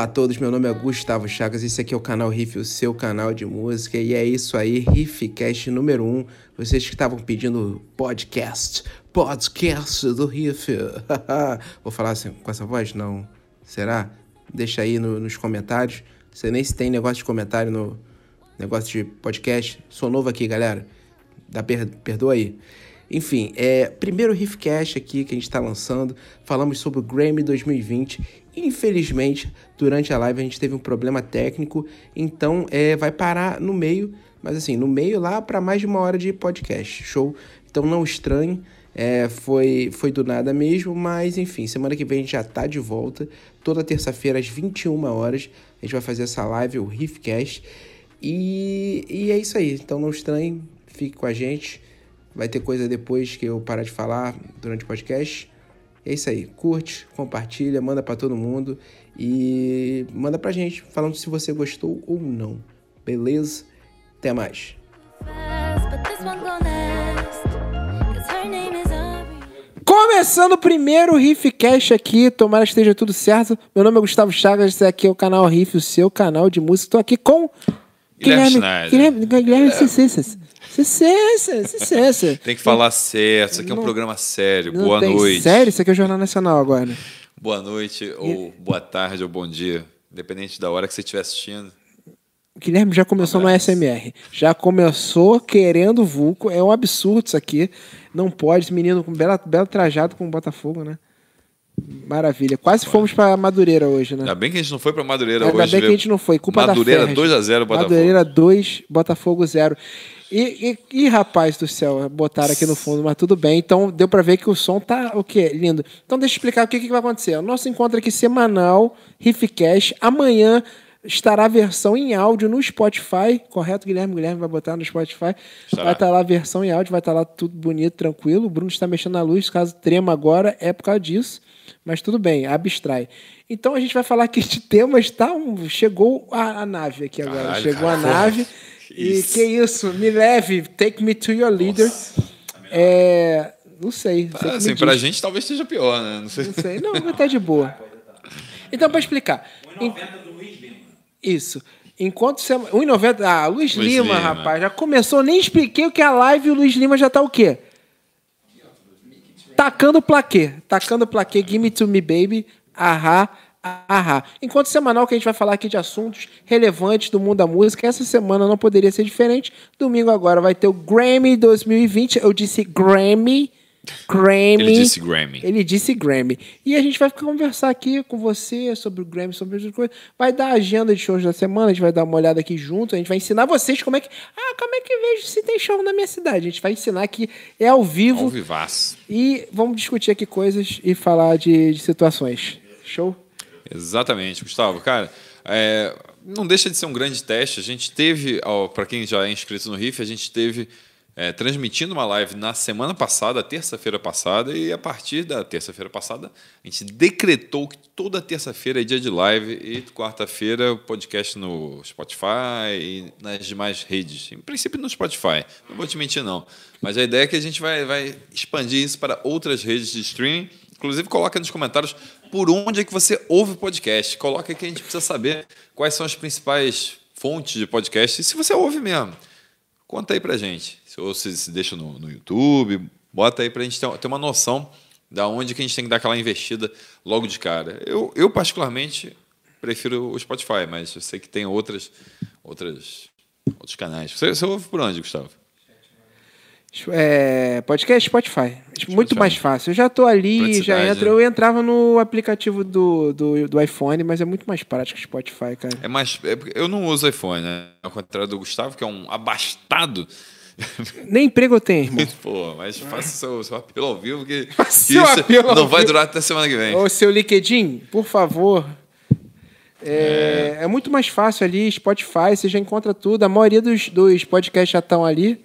Olá a todos, meu nome é Gustavo Chagas, esse aqui é o canal Riff, o seu canal de música, e é isso aí, Riffcast número 1. Um. Vocês que estavam pedindo podcast, podcast do Riff. Vou falar assim com essa voz? Não. Será? Deixa aí no, nos comentários. Você nem se tem negócio de comentário no negócio de podcast. Sou novo aqui, galera. Dá per, perdoa aí. Enfim, é primeiro Riffcast aqui que a gente está lançando. Falamos sobre o Grammy 2020. Infelizmente, durante a live a gente teve um problema técnico, então é, vai parar no meio, mas assim, no meio lá para mais de uma hora de podcast. Show? Então não estranhe. É, foi, foi do nada mesmo, mas enfim, semana que vem a gente já tá de volta. Toda terça-feira às 21 horas a gente vai fazer essa live, o Riffcast. E, e é isso aí. Então não estranhe, fique com a gente. Vai ter coisa depois que eu parar de falar durante o podcast. É isso aí. Curte, compartilha, manda para todo mundo e manda pra gente falando se você gostou ou não. Beleza? Até mais. Começando o primeiro Riffcast aqui, tomara que esteja tudo certo. Meu nome é Gustavo Chagas, esse aqui é o canal Riff, o seu canal de música. Estou aqui com Guilherme Schneider. Guilherme, Guilherme é. Cicências. Cicências, Cicências. Tem que falar certo, isso aqui é um não, programa sério. Boa noite. Sério? Isso aqui é o Jornal Nacional agora. Boa noite, ou boa tarde, ou bom dia. Independente da hora que você estiver assistindo. O Guilherme já começou no SMR. Já começou querendo vulco. É um absurdo isso aqui. Não pode. Esse menino com belo, belo trajado com o Botafogo, né? Maravilha. Quase fomos para Madureira hoje, né? Ainda bem que a gente não foi para Madureira Ainda hoje. Ainda bem que a gente não foi. Culpa Madureira da 2x0 Botafogo. Madureira 2, Botafogo 0. E, e, e, rapaz do céu, botaram aqui no fundo, mas tudo bem. Então deu para ver que o som tá o quê? Lindo. Então deixa eu explicar o que, que vai acontecer. O nosso encontro aqui semanal, Riffcast. Amanhã estará a versão em áudio no Spotify, correto, Guilherme? Guilherme vai botar no Spotify. Estará. Vai estar tá lá a versão em áudio, vai estar tá lá tudo bonito, tranquilo. O Bruno está mexendo na luz, caso trema agora, é por causa disso. Mas tudo bem, abstrai. Então a gente vai falar aqui de temas, tá? Um, chegou a, a, nave aqui agora. Caralho, chegou cara, a nave. E que isso, me leve, take me to your leader. Nossa. É, não sei. Ah, assim, pra gente talvez seja pior, né? Não sei. Não sei, não, mas tá de boa. Então, para explicar. 1,90 do Luiz Lima. Isso. Enquanto você. 1,90. Ah, Luiz, Luiz Lima, Lima, rapaz, já começou, nem expliquei o que é a live e o Luiz Lima já tá o quê? Tacando plaquê. Tacando plaquê, give me to me, baby. Ahá. Ahá. Enquanto semanal que a gente vai falar aqui de assuntos relevantes do mundo da música, essa semana não poderia ser diferente. Domingo agora vai ter o Grammy 2020. Eu disse Grammy. Grammy. Ele disse Grammy. Ele disse Grammy. E a gente vai conversar aqui com você sobre o Grammy, sobre as coisas. Vai dar a agenda de shows da semana, a gente vai dar uma olhada aqui junto, a gente vai ensinar vocês como é que. Ah, como é que vejo se tem show na minha cidade. A gente vai ensinar que é ao vivo. Ao vivaço. E vamos discutir aqui coisas e falar de, de situações. Show? Exatamente, Gustavo. Cara, é, não deixa de ser um grande teste. A gente teve, para quem já é inscrito no RIF, a gente teve é, transmitindo uma live na semana passada, terça-feira passada, e a partir da terça-feira passada, a gente decretou que toda terça-feira é dia de live e quarta-feira podcast no Spotify e nas demais redes. Em princípio no Spotify, não vou te mentir não. Mas a ideia é que a gente vai, vai expandir isso para outras redes de streaming. Inclusive, coloca nos comentários por onde é que você ouve o podcast. Coloca que a gente precisa saber quais são as principais fontes de podcast. E se você ouve mesmo, conta aí pra gente. Ou se, se deixa no, no YouTube, bota aí pra gente ter, ter uma noção da onde que a gente tem que dar aquela investida logo de cara. Eu, eu particularmente, prefiro o Spotify, mas eu sei que tem outras, outras, outros canais. Você, você ouve por onde, Gustavo? É, podcast Spotify. Spotify. Muito mais fácil. Eu já estou ali, já entro. Né? Eu entrava no aplicativo do, do, do, iPhone, mas é muito mais prático Spotify, cara. É mais. É, eu não uso iPhone, né? Ao contrário do Gustavo, que é um abastado. Nem emprego eu tenho, irmão. Pô, mas faça o seu, seu apelo ao vivo, que, que isso não vai durar até semana que vem. Ô, seu LinkedIn, por favor. É, é. é muito mais fácil ali, Spotify, você já encontra tudo. A maioria dos, dos podcasts já estão ali.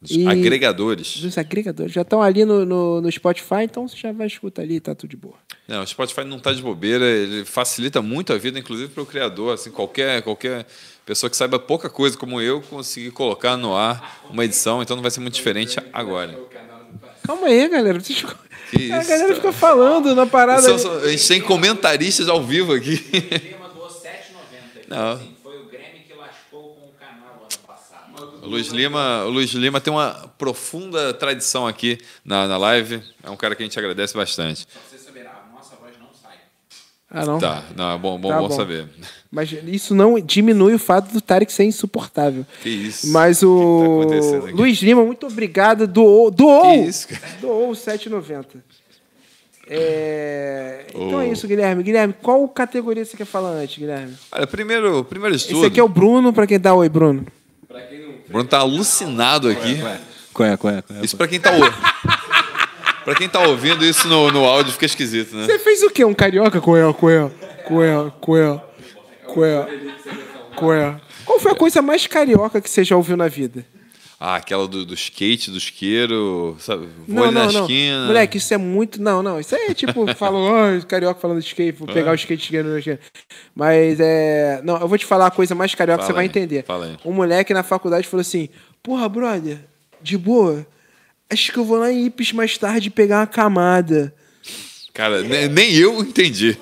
Dos e agregadores. Dos agregadores. Já estão ali no, no, no, Spotify, então você já vai escutar ali e tá tudo de boa. Não, o Spotify não está de bobeira, ele facilita muito a vida, inclusive para o criador. Assim, qualquer, qualquer pessoa que saiba pouca coisa como eu conseguir colocar no ar uma edição, então não vai ser muito diferente agora. Calma aí, galera. Vocês... a galera fica falando na parada. a gente tem comentaristas ao vivo aqui. Não. Assim, foi o Grêmio que lascou com o canal ano passado. O Luiz Lima, o Luiz Lima tem uma profunda tradição aqui na, na live. É um cara que a gente agradece bastante. Pra você saber, a nossa voz não sai. Ah, não. Tá, não, é bom, bom, Tá bom bom. saber. Mas isso não diminui o fato do Tarek ser insuportável. Que isso? Mas O que que tá? Luiz Lima, muito obrigado. Doou, doou, Que isso, cara? doou o 7,90. É... Então Oh. é isso, Guilherme. Guilherme, qual categoria você quer falar antes, Guilherme? Olha, primeiro, primeiro de Esse aqui é o Bruno, pra quem dá oi, Bruno. o Bruno tá alucinado aqui. Qual é, qual é, qual é? Isso pra quem tá ouvindo. pra quem tá ouvindo isso no, no áudio fica esquisito, né? Você fez o quê? Um carioca? Coel, coel, coel, coel, coel, coel. Qual foi a coisa mais carioca que você já ouviu na vida? Ah, aquela do, do skate, do isqueiro, sabe? Vou Não, ali na não, não. esquina. Moleque, isso é muito. Não, não. Isso aí é tipo, falam, oh, carioca falando de skate, vou É. pegar o skate skate, no skate. Mas é. Não, eu vou te falar a coisa mais carioca que você vai entender. fala aí. Um moleque na faculdade falou assim: Porra, brother, de boa. Acho que eu vou lá em Ipes mais tarde pegar uma camada. Cara, ne- nem eu entendi.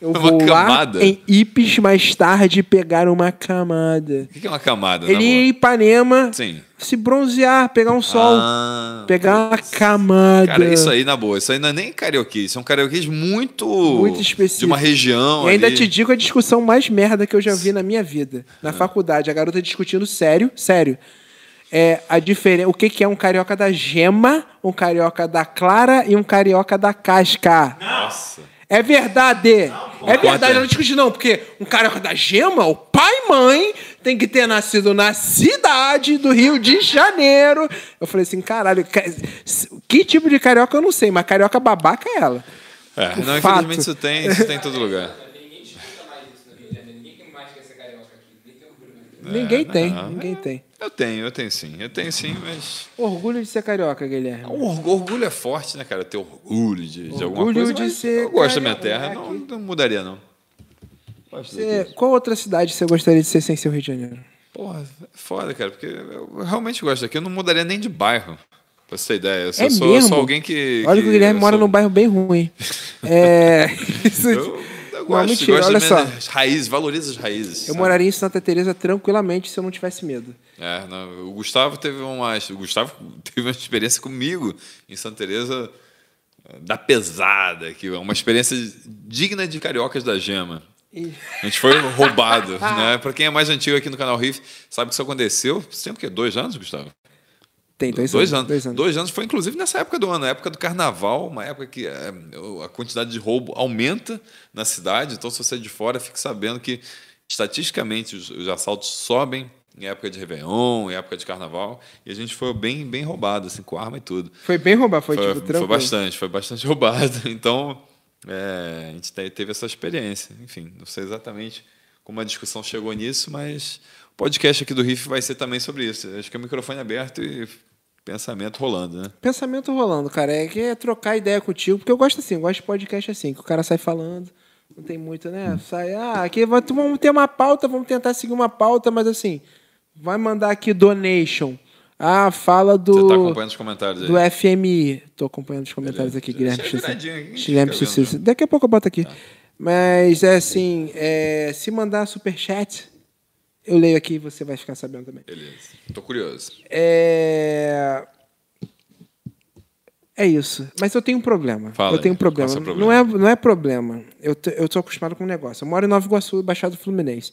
Eu Uma vou camada? lá em Ipes mais tarde pegar uma camada. O que é uma camada? Ele ia em Ipanema Sim. se bronzear, pegar um sol, Ah, pegar uma camada. Cara, isso aí, na boa, isso aí não é nem carioquice, isso é um carioquice muito... Muito específico. De uma região E ainda ali. te digo a discussão mais merda que eu já vi na minha vida. Na faculdade, a garota discutindo sério, sério. É a diferença. O que, que é um carioca da gema, um carioca da clara e um carioca da casca? Nossa. É verdade. é verdade. Ela não discute, não, porque um carioca da gema, o pai e mãe, tem que ter nascido na cidade do Rio de Janeiro. Eu falei assim, caralho, ca- que tipo de carioca eu não sei, mas carioca babaca é ela. É, O não, fato. infelizmente isso tem, isso tem em todo lugar. Ninguém discuta mais isso no Rio de Janeiro. Ninguém mais quer ser carioca aqui. Nem tem Bruno. ninguém tem, não. ninguém tem. Eu tenho, eu tenho sim. Eu tenho sim, mas... Orgulho de ser carioca, Guilherme. O orgulho é forte, né, cara? Ter orgulho de, de alguma Orgulho coisa. de mas ser eu gosto da minha terra, não, não mudaria, não. Você- qual outra cidade você gostaria de ser sem ser o Rio de Janeiro? Porra, é foda, cara, porque eu realmente gosto daqui. Eu não mudaria nem de bairro, pra você ter ideia. Eu sou, É sou, mesmo? sou alguém que. Olha que o Guilherme eu mora sou- num bairro bem ruim. É. isso- Eu, eu Não, gosto, mentira, gosto olha das só. raízes, valorizo as raízes. Eu sabe? moraria em Santa Teresa tranquilamente se eu não tivesse medo. É, não, o Gustavo teve uma, o Gustavo teve uma experiência comigo em Santa Teresa eh, da pesada, que é uma experiência digna de cariocas da gema. E- A gente foi roubado, né? Para quem é mais antigo aqui no canal Riff, sabe que isso aconteceu. O quê? Dois anos, Gustavo? Tem dois, Dois anos. anos. Dois anos. Dois anos foi inclusive nessa época do ano, na época do carnaval, uma época que é, a quantidade de roubo aumenta na cidade. Então, se você é de fora, fique sabendo que estatisticamente os, os assaltos sobem em época de Réveillon, em época de carnaval. E a gente foi bem, bem roubado, assim, com arma e tudo. Foi bem roubar, foi, Foi, tipo foi tranquilo. bastante, foi bastante roubado. Então, é, a gente te- teve essa experiência. Enfim, não sei exatamente como a discussão chegou nisso, mas o podcast aqui do Riff vai ser também sobre isso. Acho que é o microfone aberto e pensamento rolando, né? Pensamento rolando, cara. É que é trocar ideia contigo, porque eu gosto assim, eu gosto de podcast assim, que o cara sai falando, não tem muito, né? Sai, ah, aqui vamos ter uma pauta, vamos tentar seguir uma pauta, mas assim, vai mandar aqui donation. Ah, fala do. Você está acompanhando os comentários aí? do FMI. Tô acompanhando os comentários Beleza. aqui, Guilherme. Deixa eu Xixi. viradinho aqui, a gente Guilherme. Tá. Daqui a pouco eu boto aqui. Mas é assim, é, se mandar superchat, eu leio aqui e você vai ficar sabendo também. Beleza. Tô curioso. É... É isso. Mas eu tenho um problema. Fala eu tenho um aí, qual é o problema. Não, problema? é, não é problema. Eu, eu tô acostumado com um negócio. Eu moro em Nova Iguaçu, Baixada Fluminense.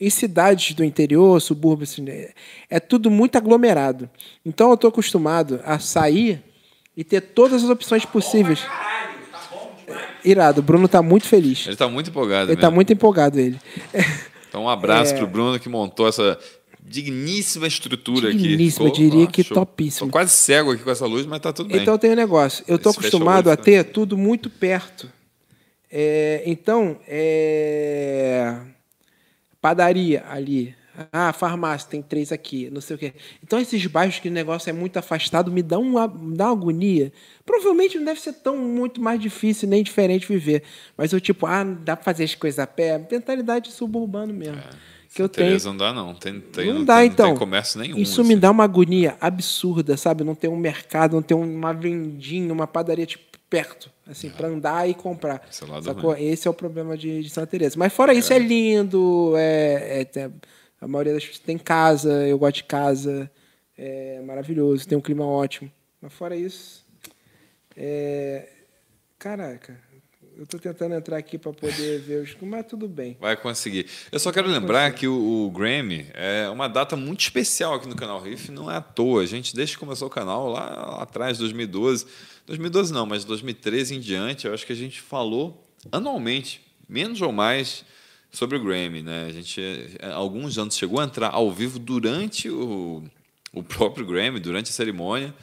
Em cidades do interior, subúrbios, assim, é- é tudo muito aglomerado. Então eu tô acostumado a sair e ter todas as opções possíveis. Irado, o Bruno tá muito feliz. Ele tá muito empolgado Ele tá mesmo. muito empolgado, ele. Então, um abraço É. pro Bruno que montou essa digníssima estrutura Digníssima, aqui. eu diria que show. topíssimo. Tô quase cego aqui com essa luz, mas tá tudo bem. Então tem um negócio. Eu tô Esse acostumado a ter tudo muito perto. É, então, é, padaria ali. Ah, farmácia, tem três aqui, não sei o quê. Então, esses bairros que o negócio é muito afastado me dão uma, me dá uma agonia. Provavelmente não deve ser tão muito mais difícil nem diferente viver. Mas eu, tipo, ah, dá pra fazer as coisas a pé. Mentalidade suburbano mesmo. que eu tenho. Tereza não dá, não. Tem, tem, não, não dá, tem, então. Não tem comércio nenhum. Isso assim. me dá uma agonia absurda, sabe? Não ter um mercado, não ter uma vendinha, uma padaria tipo, perto, assim, pra andar e comprar. Esse é. Esse é o problema de, de Santa Teresa. Mas fora isso, é, lindo, é, é- a maioria das pessoas tem casa, eu gosto de casa, é maravilhoso, tem um clima ótimo. Mas fora isso, é... Caraca, eu tô tentando entrar aqui pra poder ver os... Mas tudo bem. Vai conseguir. Eu só quero lembrar que o, o Grammy é uma data muito especial aqui no canal Riff, não é à toa. A gente, desde que começou o canal, lá, lá atrás, 2012, 2012 não, mas 2013 em diante, eu acho que a gente falou anualmente, menos ou mais, sobre o Grammy. Né? A gente, há alguns anos, chegou a entrar ao vivo durante o, o próprio Grammy, durante a cerimônia.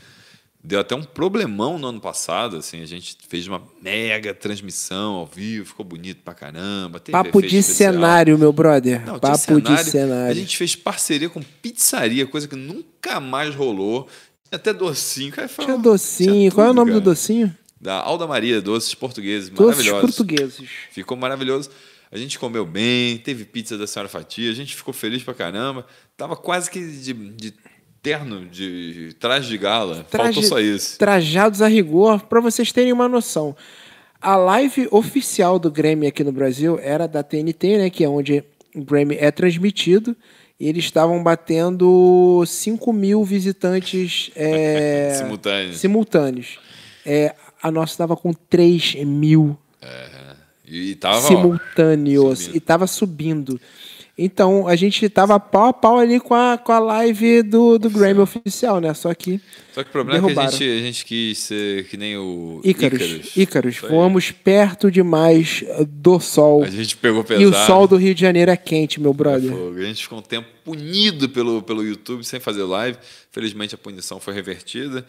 Deu até um problemão no ano passado, assim, a gente fez uma mega transmissão ao vivo, ficou bonito pra caramba. Papo de especial. cenário, meu brother. Não, Papo de cenário. cenário. A gente fez parceria com pizzaria, coisa que nunca mais rolou. Até docinho. Cara, foi Tinha docinho. tinha Qual é o tudo, nome do cara. docinho? Da Alda Maria, doces portugueses, Doces maravilhosos. portugueses. Ficou maravilhoso. A gente comeu bem, teve pizza da Senhora Fatia, a gente ficou feliz pra caramba. Tava quase que de, de terno, de traje de gala. Faltou Traje- só isso. Trajados a rigor, para vocês terem uma noção. A live oficial do Grammy aqui no Brasil era da TNT, né, que é onde o Grammy é transmitido. E eles estavam batendo 5 mil visitantes é, Simultâneo. simultâneos. É, a nossa estava com 3 mil E tava. ó, simultâneos subindo. e estava subindo. Então a gente estava pau a pau ali com a, com a live do, do Grammy oficial, né? Só que Só que o problema é que a Derrubaram. gente, a gente quis ser que nem o Ícaros, Ícaros, voamos perto demais do sol. A gente pegou pesado. E o sol do Rio de Janeiro é quente, meu brother. A gente ficou um tempo punido pelo, pelo YouTube sem fazer live. Felizmente a punição foi revertida.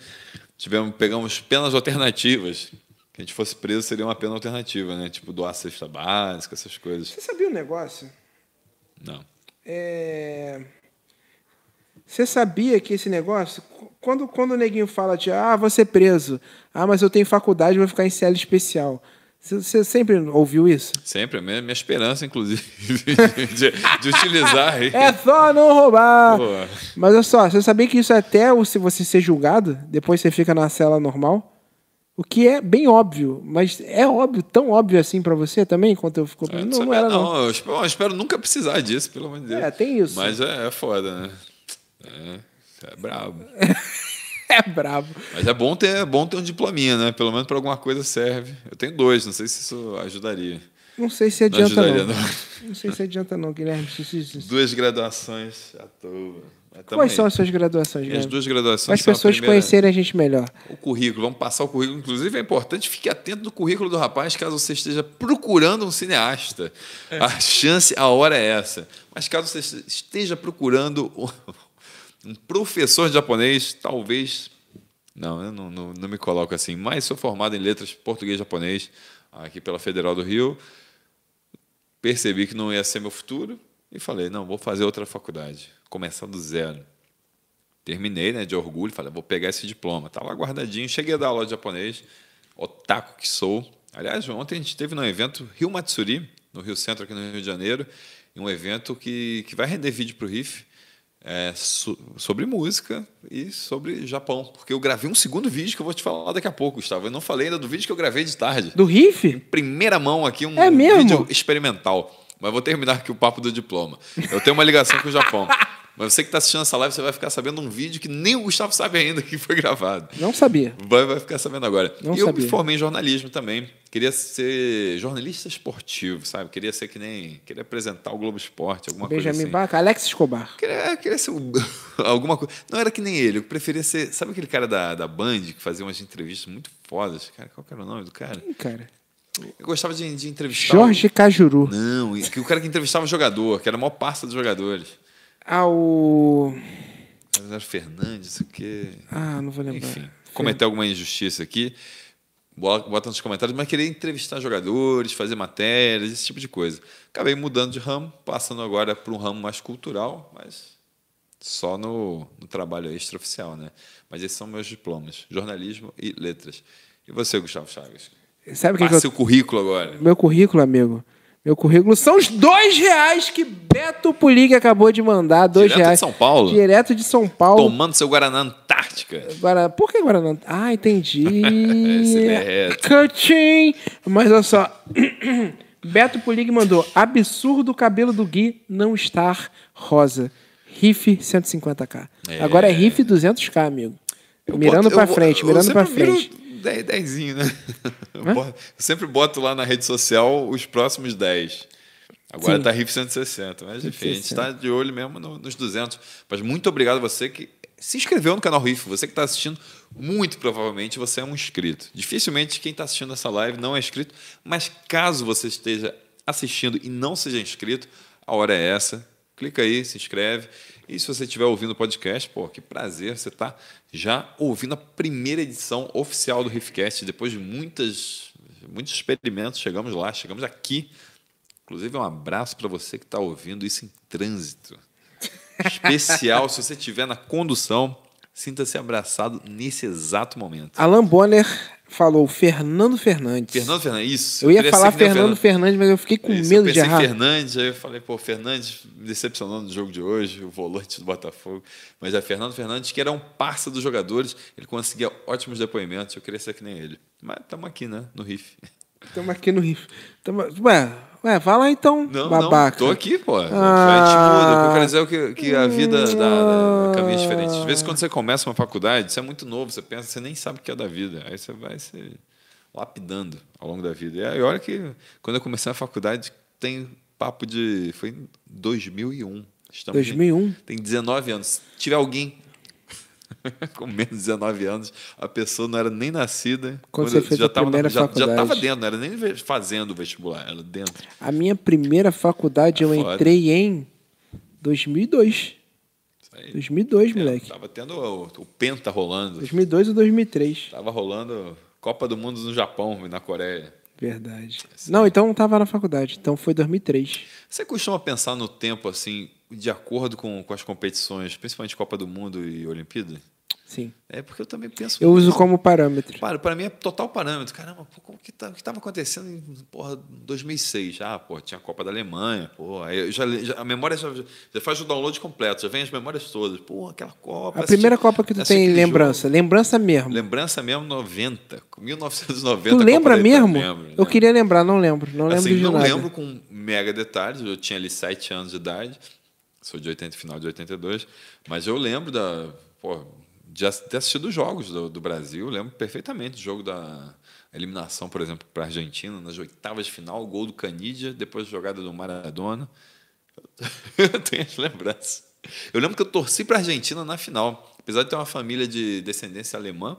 Tivemos, pegamos penas alternativas. Se a gente fosse preso, seria uma pena alternativa, né? Tipo doar cesta básica, essas coisas. Você sabia um negócio? Não. É... Você sabia que esse negócio, quando, quando o neguinho fala de ah, vou ser preso, ah, mas eu tenho faculdade, vou ficar em cela especial. Você, sempre ouviu isso? Sempre, a minha, minha esperança, inclusive, de, de utilizar. É só não roubar. Mas olha só, você sabia que isso é até se você ser julgado, depois você fica na cela normal? O que é bem óbvio, mas é óbvio, tão óbvio assim pra você também, quanto eu fico. eu Não, não, não, era não. não. Eu, espero, eu espero nunca precisar disso, pelo amor de Deus. É, tem isso. Mas é, é foda, né? É, é brabo. É brabo. Mas é bom ter, é bom ter um diplominha, né? Pelo menos para alguma coisa serve. Eu tenho dois, não sei se isso ajudaria. Não sei se Não adianta ajudaria, não. não. Não sei se adianta não, Guilherme. Duas graduações à toa. Quais aí. são as suas graduações, Minhas duas graduações Para as são a pessoas primeira- conhecerem a gente melhor. O currículo, vamos passar o currículo. Inclusive é importante, fique atento no currículo do rapaz, caso você esteja procurando um cineasta. A chance, a hora é essa. Mas caso você esteja procurando um- um professor de japonês, talvez. Não, eu não, não, não me coloco assim. Mas sou formado em letras português e japonês aqui pela Federal do Rio. Percebi que não ia ser meu futuro e falei: não, vou fazer outra faculdade, começar do zero. Terminei, né, de orgulho, falei, vou pegar esse diploma. Tá lá guardadinho, cheguei a dar aula de japonês, otaku que sou. Aliás, ontem a gente teve num evento Rio Matsuri, no Rio Centro, aqui no Rio de Janeiro, um evento que, que vai render vídeo para o Riff é, so- sobre música e sobre Japão. Porque eu gravei um segundo vídeo que eu vou te falar daqui a pouco, Gustavo. Eu não falei ainda do vídeo que eu gravei de tarde Do riff? primeira mão aqui um É mesmo? vídeo experimental. Mas vou terminar aqui o papo do diploma. Eu tenho uma ligação com o Japão. Mas você que está assistindo essa live, você vai ficar sabendo um vídeo que nem o Gustavo sabe ainda que foi gravado. Não sabia. Vai, vai ficar sabendo agora. Não e eu sabia. me formei em jornalismo também. Queria ser jornalista esportivo, sabe? Queria ser que nem. Queria apresentar o Globo Esporte, alguma Benjamin coisa assim. Baca, Alex Escobar. Queria, queria ser um- alguma coisa. Não era que nem ele, eu preferia ser. Sabe aquele cara da, da Band que fazia umas entrevistas muito fodas? Cara, qual era o nome do cara? Ih, cara. Eu gostava de, de entrevistar. o- Jorge Cajuru. Não, que o cara que entrevistava o jogador, que era a maior parça dos jogadores. Ah, o. Era Fernandes, o quê? Ah, não vou lembrar. Enfim, cometer alguma injustiça aqui, bota nos comentários, mas queria entrevistar jogadores, fazer matérias, esse tipo de coisa. Acabei mudando de ramo, passando agora para um ramo mais cultural, mas só no, no trabalho extraoficial, né? Mas esses são meus diplomas, jornalismo e letras. E você, Gustavo Chaves? Sabe o que, que eu... o currículo agora. Meu currículo, amigo. Meu currículo são os dois reais que Beto Pulig acabou de mandar. Dois Direto de reais. São Paulo? Direto de São Paulo. Tomando seu Guaraná Antártica. Por que Guaraná? Ah, entendi. Derrete. Cutting. Mas olha só. Beto Pulig mandou. Absurdo o cabelo do Gui não estar rosa. Riff 150k. É. Agora é Riff 200k, amigo. Eu mirando boto- pra eu- frente, eu mirando pra sempre viro frente. 10, dezinho, né? Eu, sempre boto lá na rede social os próximos 10. Agora Sim. tá RIF 160, mas enfim, a gente 160. está de olho mesmo no- nos 200. Mas muito obrigado a você que se inscreveu no canal RIF. Você que está assistindo, muito provavelmente você é um inscrito. Dificilmente quem está assistindo essa live não é inscrito, mas caso você esteja assistindo e não seja inscrito, a hora é essa. Clica aí, se inscreve. E se você estiver ouvindo o podcast, pô, que prazer, você está já ouvindo a primeira edição oficial do Riffcast. Depois de muitas, muitos experimentos, chegamos lá, chegamos aqui. Inclusive, um abraço para você que está ouvindo isso em trânsito. Especial, se você estiver na condução, sinta-se abraçado nesse exato momento. Alan Bonner falou Fernando Fernandes. Fernando Fernandes, isso. Eu ia falar Fernando Fernandes, mas eu fiquei com Isso, medo de errar. Fernandes, aí eu falei, pô, Fernandes me decepcionou no jogo de hoje, o volante do Botafogo. Mas é Fernando Fernandes, que era um parça dos jogadores, ele conseguia ótimos depoimentos, eu queria ser que nem ele. Mas estamos aqui, né, no riff. Estamos aqui no Rio. Tamo... Ué, ué, vai lá então, Não, babaca. não, tô aqui, pô. Ah. A gente muda, eu quero dizer é que, que a vida dá, dá caminhos diferentes. Às vezes, quando você começa uma faculdade, você é muito novo, você pensa, você nem sabe o que é da vida. Aí você vai se lapidando ao longo da vida. E aí, olha que, quando eu comecei a faculdade, tem papo de... Foi em 2001. Estamos em- 2001? Tem 19 anos. Se tiver alguém com menos de 19 anos, a pessoa não era nem nascida. Quando você eu fez já a na- primeira já, já faculdade. estava dentro, não era nem fazendo o vestibular, era dentro. A minha primeira faculdade eu Tá foda. entrei em 2002. Isso aí. 2002, moleque. Tava tendo o, o Penta rolando. 2002 ou 2003. Tava rolando Copa do Mundo no Japão e na Coreia. Verdade. Não, então não tava na faculdade. Então foi 2003. Você costuma pensar no tempo assim, de acordo com, com as competições, principalmente Copa do Mundo e Olimpíada? Sim. É porque eu também penso. Eu uso como parâmetro. Para, para mim é total parâmetro. Caramba, pô, como que tá, o que estava acontecendo em porra, 2006? Ah, pô, tinha a Copa da Alemanha, pô, já, já- a memória já, já faz o download completo, já vem as memórias todas. Pô, aquela Copa. A primeira assisti- Copa que tu tem lembrança. Lembrança mesmo. jogo. Lembrança mesmo 90, 1990. Tu lembra mesmo? lembro, Eu queria lembrar, não lembro. Não lembro assim, de não nada. lembro com mega detalhes, eu tinha ali 7 anos de idade, sou de 80, final de 82, mas eu lembro da, pô, de ter assistido os jogos do, do Brasil, lembro perfeitamente do jogo da eliminação, por exemplo, para a Argentina, nas oitavas de final, o gol do Canidia, depois jogada do Maradona. Eu tenho as lembranças. Eu lembro que eu torci para a Argentina na final, apesar de ter uma família de descendência alemã,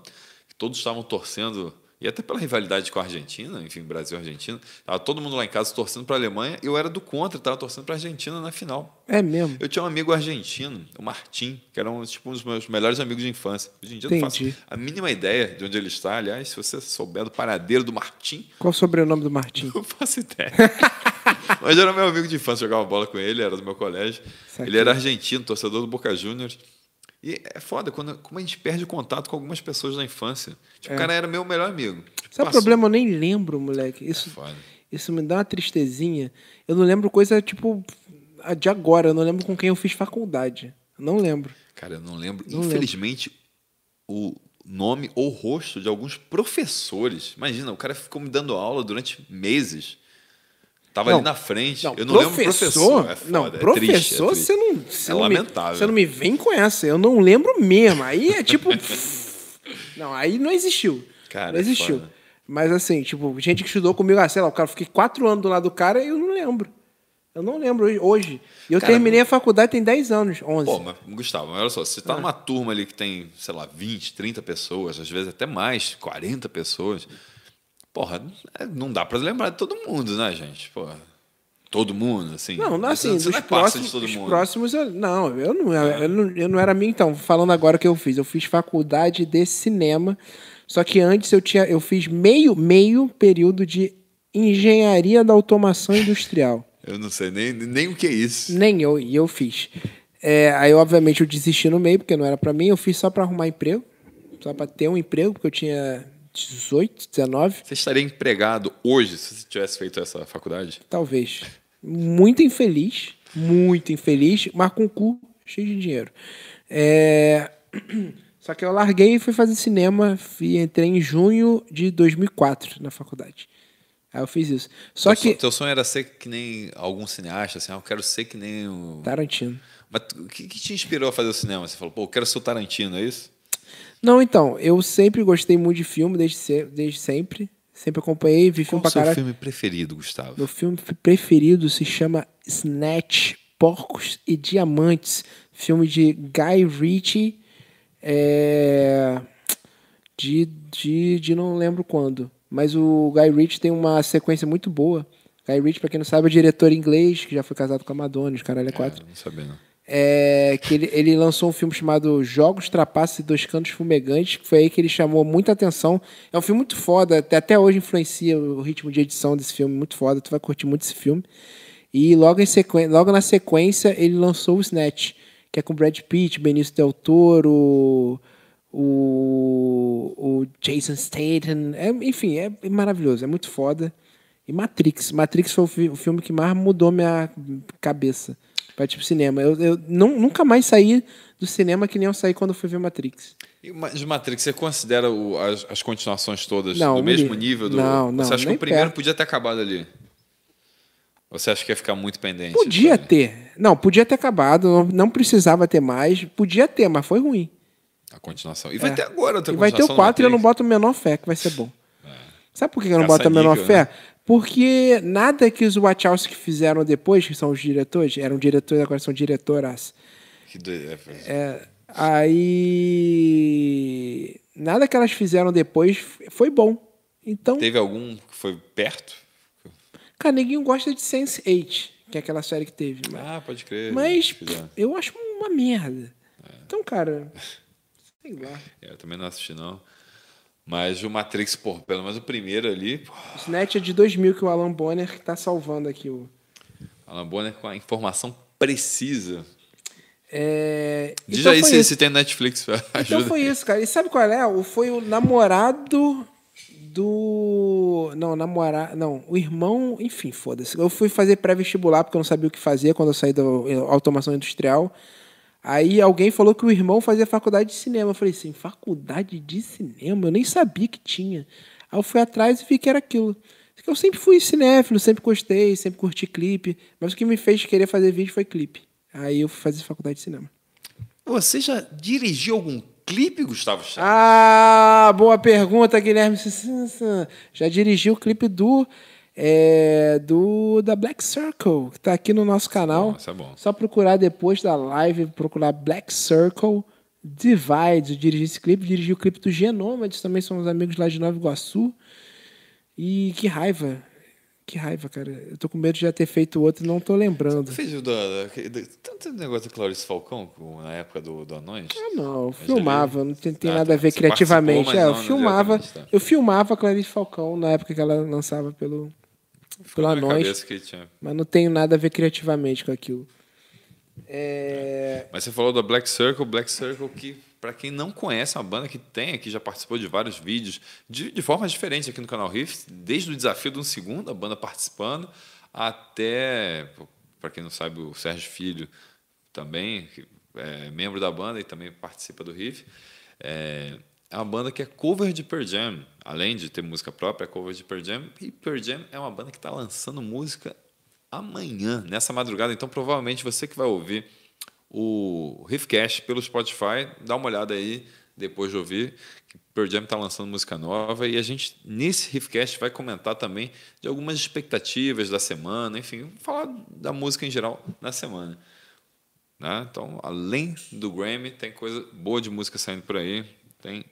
que todos estavam torcendo, e até pela rivalidade com a Argentina, enfim, Brasil e Argentina, estava todo mundo lá em casa torcendo para a Alemanha, eu era do contra, estava torcendo para a Argentina na final. É mesmo. Eu tinha um amigo argentino, o Martim, que era um, tipo, um dos meus melhores amigos de infância. Hoje em dia eu não Entendi. faço a mínima ideia de onde ele está. Aliás, se você souber do paradeiro do Martim, Qual o sobrenome do Martim? não faço ideia. Mas era meu amigo de infância, jogava bola com ele, era do meu colégio. Ele era argentino, torcedor do Boca Juniors. E é foda quando, como a gente perde contato com algumas pessoas da infância. Tipo, o cara era meu melhor amigo. Tipo, É. Sabe o problema? Eu nem lembro, moleque. Isso, Foda. isso me dá uma tristezinha. Eu não lembro coisa, tipo, a de agora. Eu não lembro com quem eu fiz faculdade. Eu não lembro. Cara, eu não lembro, Não infelizmente, o nome ou rosto de alguns professores. Imagina, o cara ficou me dando aula durante meses. Tava Não, ali na frente. Não, eu não lembro professor. É foda, não, é professor, triste, é triste. você não. Você É não me- lamentável. você não me vem com essa. Eu não lembro mesmo. Aí é tipo. não, aí não existiu. Cara, não é existiu. foda. Mas assim, tipo, gente que estudou comigo, ah, sei lá, o cara, eu fiquei quatro anos do lado do cara e eu não lembro. Eu não lembro hoje-. E eu Cara, terminei a faculdade tem 10 anos, 11. Pô, mas, Gustavo, olha só, você Ah. tá numa turma ali que tem, sei lá, 20, 30 pessoas, às vezes até mais, 40 pessoas, porra, é, não dá pra lembrar de todo mundo, né, gente? Porra, todo mundo, assim. Não, não assim, você dos não é próximos, de todo mundo. É. próximos eu, não, eu não, eu, não, eu não era amigo, então, falando agora o que eu fiz, eu fiz faculdade de cinema, só que antes eu tinha, eu fiz meio, meio período de engenharia da automação industrial. Eu não sei nem, nem o que é isso. Nem eu, e eu fiz. É, aí, obviamente, eu desisti no meio, porque não era pra mim, eu fiz só pra arrumar emprego, só pra ter um emprego, porque eu tinha 18, 19, Você estaria empregado hoje se você tivesse feito essa faculdade? talvez. Muito infeliz, muito infeliz, mas com o cu cheio de dinheiro. É, Só que eu larguei e fui fazer cinema e entrei em junho de 2004 na faculdade. Aí eu fiz isso. Só teu, que. son- teu sonho era ser que nem algum cineasta, assim, ah, eu quero ser que nem o. Tarantino. Mas o que, que te inspirou a fazer o cinema? Você falou, pô, eu quero ser o Tarantino, é isso? Não, então, eu sempre gostei muito de filme, desde, se- desde sempre. Sempre acompanhei, vi Qual filme o pra seu caralho. filme preferido, Gustavo? Meu filme preferido se chama Snatch, Porcos e Diamantes. Filme de Guy Ritchie. é, De, de, de não lembro quando. Mas o Guy Ritchie tem uma sequência muito boa. Guy Ritchie, pra quem não sabe, é diretor inglês, que já foi casado com a Madonna, os caralho é quatro. É, não sabia, não. É, que ele, ele lançou um filme chamado Jogos, Trapaços e Dois Cantos Fumegantes, que foi aí que ele chamou muita atenção. É um filme muito foda, até, até hoje influencia o ritmo de edição desse filme, muito foda, tu vai curtir muito esse filme. E logo, em sequen logo na sequência ele lançou o Snatch, que é com Brad Pitt, Benício Del Toro, o, o Jason Statham, é, enfim, é maravilhoso, é muito foda. E Matrix. Matrix foi o, fi- o filme que mais mudou minha cabeça pra tipo cinema. Eu, eu não- nunca mais saí do cinema que nem eu saí quando fui ver Matrix. O Ma- de Matrix, você considera o- as, as continuações todas Não, do mesmo não- nível? Do, não, não, Você acha que o primeiro perto. podia ter acabado ali? Ou você acha que ia ficar muito pendente? Podia sabe? ter. Não, podia ter acabado, não, não precisava ter mais. Podia ter, mas foi ruim. A continuação. E vai É. ter agora outra E vai ter o continuação do 4 e eu não boto a menor fé que vai ser bom. Sabe por que eu não boto a menor fé? né? Porque nada que os Wachowski fizeram depois, que são os diretores, eram diretores, agora são diretoras. Que doido, é, É, aí. Nada que elas fizeram depois foi bom. Então, Teve algum que foi perto? cara, ninguém gosta de Sense8, que é aquela série que teve. Mas, Ah, pode crer. mas, Fizeram. eu acho uma merda. Então, cara, sei lá. É, Eu também não assisti, não. Mas o Matrix, pô, pelo menos o primeiro ali, pô, Snatch é de 2000 que o Alan Bonner que tá salvando aqui o. Alan Bonner com a informação precisa. É... Diz então aí se, isso. se tem Netflix. Então Ajuda. foi isso, cara. E sabe qual é? O- Foi o namorado do. Não, namorado. Não, o irmão. Enfim, foda-se. Eu fui fazer pré-vestibular porque eu não sabia o que fazer quando eu saí da automação industrial. Aí alguém falou que o irmão fazia faculdade de cinema. Eu falei assim, faculdade de cinema? Eu nem sabia que tinha. Aí eu fui atrás e vi que era aquilo. Eu sempre fui cinéfilo, sempre gostei, sempre curti clipe. Mas o que me fez querer fazer vídeo foi clipe. Aí eu fui fazer faculdade de cinema. Você já dirigiu algum clipe, Gustavo Chaves? Ah, boa pergunta, Guilherme. Já dirigiu o clipe do, é, do da Black Circle, que tá aqui no nosso canal. isso é bom. Só procurar depois da live, procurar Black Circle Divide. Eu dirigi esse clipe, dirigi o clipe do Genômades, também somos amigos lá de Nova Iguaçu. E que raiva. Que raiva, cara. Eu tô com medo de já ter feito outro e não tô lembrando. Você fez o da, tanto negócio da Clarice Falcão na época do, do Anões? Ah, não, eu filmava, não tem, tem Ah, nada a tá. ver Você criativamente. É, eu não filmava, diretamente, tá. eu filmava a Clarice Falcão na época que ela lançava pelo, cabeça que tinha. mas não tenho nada a ver criativamente com aquilo. É, Mas você falou da Black Circle, Black Circle que, para quem não conhece, é uma banda que tem aqui, já participou de vários vídeos, de, de formas diferentes aqui no canal Riff, desde o desafio de um segundo, a banda participando, até, para quem não sabe, o Sérgio Filho também, que é membro da banda e também participa do Riff. É, é uma banda que é cover de Pearl Jam, além de ter música própria, é cover de Pearl Jam, e Pearl Jam é uma banda que está lançando música amanhã, nessa madrugada. Então, provavelmente você que vai ouvir o Riffcast pelo Spotify, dá uma olhada aí depois de ouvir que Pearl Jam está lançando música nova e a gente nesse Riffcast vai comentar também de algumas expectativas da semana, enfim, falar da música em geral na semana. Né? Então, além do Grammy, tem coisa boa de música saindo por aí. Tem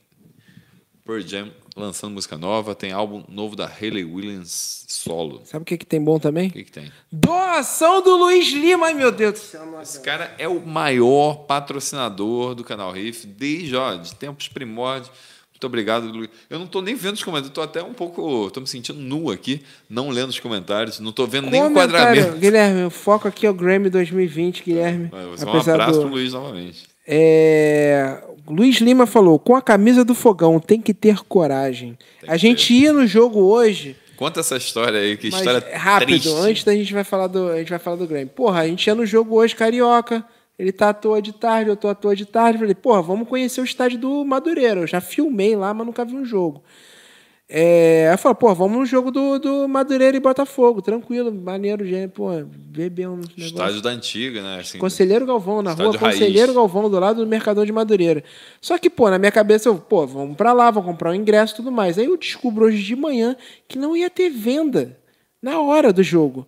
Pearl Jam lançando música nova, tem álbum novo da Hayley Williams solo. sabe o que, que tem bom também? O que, que tem? Doação do Luiz Lima, ai meu Deus do céu. Esse cara é o maior patrocinador do canal Riff desde ó, de tempos primórdios. Muito obrigado, Luiz. Eu não estou nem vendo os comentários, estou até um pouco. Estou me sentindo nu aqui, não lendo os comentários, não estou vendo nem o enquadramento. Guilherme, o foco aqui é o Grammy 2020, Guilherme. Mas Um abraço do... pro Luiz novamente. É, Luiz Lima falou: com a camisa do fogão, tem que ter coragem. a gente ia no jogo hoje. Conta essa história aí, que história rápido, triste. antes da gente vai falar do, a gente vai falar do Grêmio. Porra, a gente ia no jogo hoje carioca. Ele tá à toa de tarde, eu tô à toa de tarde. Falei, porra, vamos conhecer o estádio do Madureira. Eu já filmei lá, mas nunca vi um jogo. É, aí eu falei, pô, vamos no jogo do, do Madureira e Botafogo, tranquilo, maneiro, gente, pô, beber um negócio. Estádio da antiga, né? Assim, Conselheiro Galvão, na rua Conselheiro raiz. Galvão, do lado do Mercador de Madureira. Só que, pô, na minha cabeça eu, pô, vamos pra lá, vou comprar o ingresso e tudo mais. Aí eu descubro hoje de manhã que não ia ter venda na hora do jogo.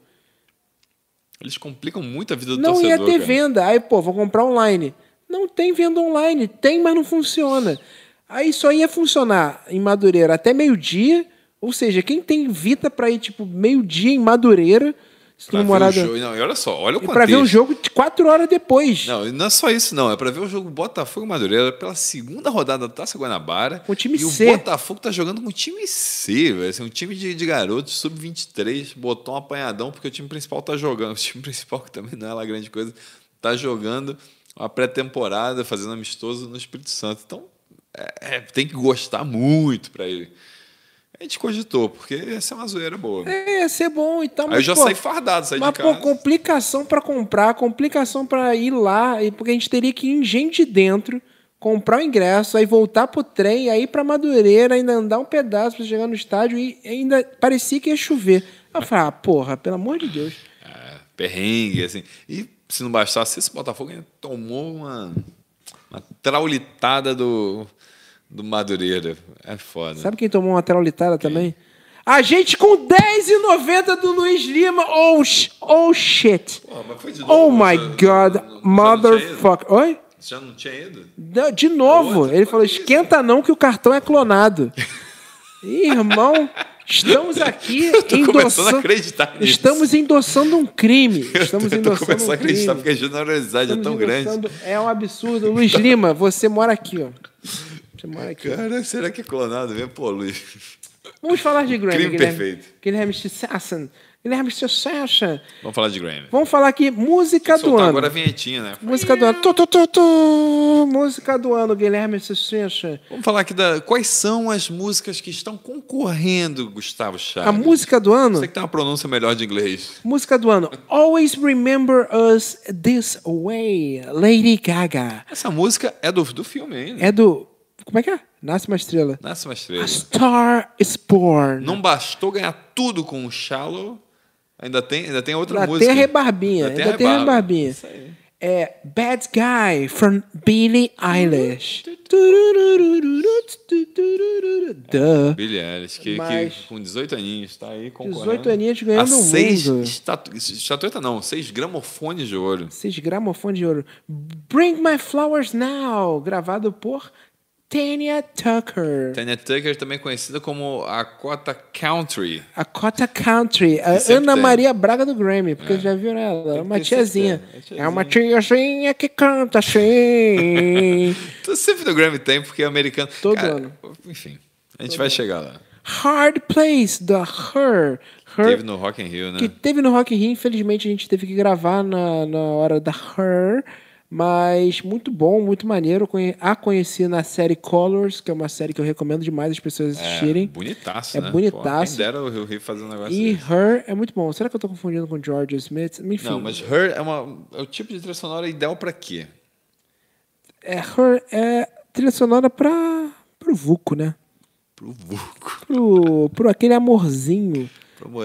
Eles complicam muito a vida do Não ia torcedor. ter cara. venda. Aí, pô, vou comprar online. Não tem venda online. Tem, mas não funciona. Aí só ia funcionar em Madureira até meio-dia. Ou seja, quem tem Vita pra ir, tipo, meio-dia em Madureira, se tu Pra não ver jogo. Não, e olha só, olha o E contexto. pra ver o jogo de quatro horas depois. Não, e não é só isso, não. É pra ver o jogo Botafogo e Madureira pela segunda rodada da Taça Guanabara. Com o time e C. o Botafogo tá jogando com o time C, velho. Assim, um time de, de garotos, sub-23, botou um apanhadão, porque o time principal tá jogando. O time principal, que também não é lá grande coisa, tá jogando uma pré-temporada, fazendo amistoso no Espírito Santo. Então, é- é, tem que gostar muito pra ele. A gente cogitou, porque essa é uma zoeira boa. É, ia ser bom e tal. Aí eu mas, já pô, saí fardado, saí Mas, de casa. pô, complicação pra comprar, complicação pra ir lá, porque a gente teria que ir em gente dentro, comprar o ingresso, aí voltar pro trem, aí pra Madureira, ainda andar um pedaço pra chegar no estádio e ainda parecia que ia chover. Aí eu falei, ah, porra, pelo amor de Deus. É, perrengue, assim. E se não bastasse, esse Botafogo tomou uma, uma traulitada do, do Madureira. É foda. Sabe quem tomou uma traulitada também? A gente com 10,90 do Luiz Lima. Oh, oh shit. Porra, mas foi de Oh novo? my Você- God, motherfucker. Oi? Você já não tinha ido? Não, De novo, Outra, ele falou: que isso? esquenta não que o cartão é clonado. Ih, irmão, estamos aqui tô endossando. Estamos endossando um crime. Estamos eu tô endossando começando um a acreditar crime. porque a generosidade é Estamos tão grande. É um absurdo. Luiz Lima, você mora aqui, ó. Aqui. Cara, será que é clonado mesmo? Pô, Luiz. Vamos falar de Grammy. Crime Guilherme. perfeito. Guilherme Sasson. Guilherme Sasson. Vamos falar de Grammy. Vamos falar aqui, música do ano. agora a vinhetinha, né? Música do ano. Tu, tu, tu, tu. Música do ano, Guilherme Sasson. Vamos falar aqui da. Quais são as músicas que estão concorrendo, Gustavo Chaves? A música do ano. Você que tem uma pronúncia melhor de inglês. Música do ano. Always Remember Us This Way. Lady Gaga. Essa música é do, do filme ainda. É do. Como é que é? Nasce uma estrela. Nasce uma A estrela. Star is Born. Não bastou ganhar tudo com o Shallow. Ainda tem, ainda tem outra Ainda música. tem a rebarbinha. Ainda tem a rebarba. rebarbinha. Isso aí. É Bad Guy from Billie Eilish. Duh. Billie Eilish, que, Mas- que com 18 aninhos tá aí concorrendo. 18 aninhos ganhando a o seis mundo. estatu... estatueta não, seis gramofones de ouro. 6 gramofone de ouro. Bring My Flowers Now. Gravado por Tanya Tucker. Tanya Tucker também conhecida como a cota country. A Cota Country, a Ana tem. Maria Braga do Grammy, porque já viram ela, é uma ter, tiazinha. é É uma tiazinha que canta assim. Sempre no Grammy tem, porque é americano. Todo Cara, ano. Enfim, a gente vai chegar lá. Hard Place, da Her. Her Teve no Rock in Rio, né? que teve no Rock in Rio, infelizmente a gente teve que gravar na, na hora da Her, mas muito bom, muito maneiro. A conheci na série Colors, que é uma série que eu recomendo demais as pessoas É, assistirem. bonitaço, É né? bonitaço. Pô, quem dera o fazer um negócio E desse. Her é muito bom. Será que eu tô confundindo com George Smith? Enfim. Não, mas Her é, uma, é o tipo de trilha sonora ideal pra quê? É, Her é trilha sonora pra, pro Vuco, né? Pro Vuco. Pro, pro aquele amorzinho.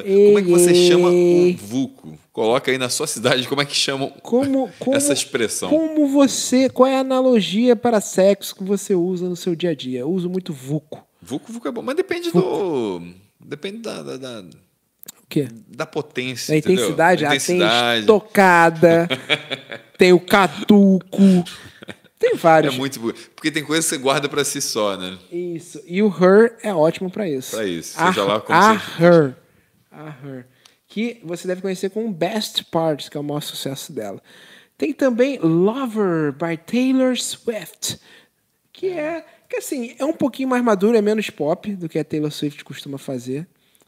Ei, como é que você chama o Vuco? Coloca aí na sua cidade como é que chamam Como, como, essa expressão. Como você. Qual é a analogia para sexo que você usa no seu dia a dia? Eu uso muito Vuco. Vuco, Vuco é bom, mas depende do. Depende da, da, da, O quê? da potência. Da entendeu? intensidade? Da Ah, tem intensidade. estocada, tem o catuco, tem É vários. muito. bu- Porque tem coisa que você guarda pra si só, né? Isso. E o Her é ótimo pra isso. Pra isso. A, Seja lá como a você- Her. A Her. Que você deve conhecer como Best Parts, que é o maior sucesso dela. Tem também Lover, by Taylor Swift. Que é, que assim, é um pouquinho mais maduro, é menos pop do que a Taylor Swift costuma fazer.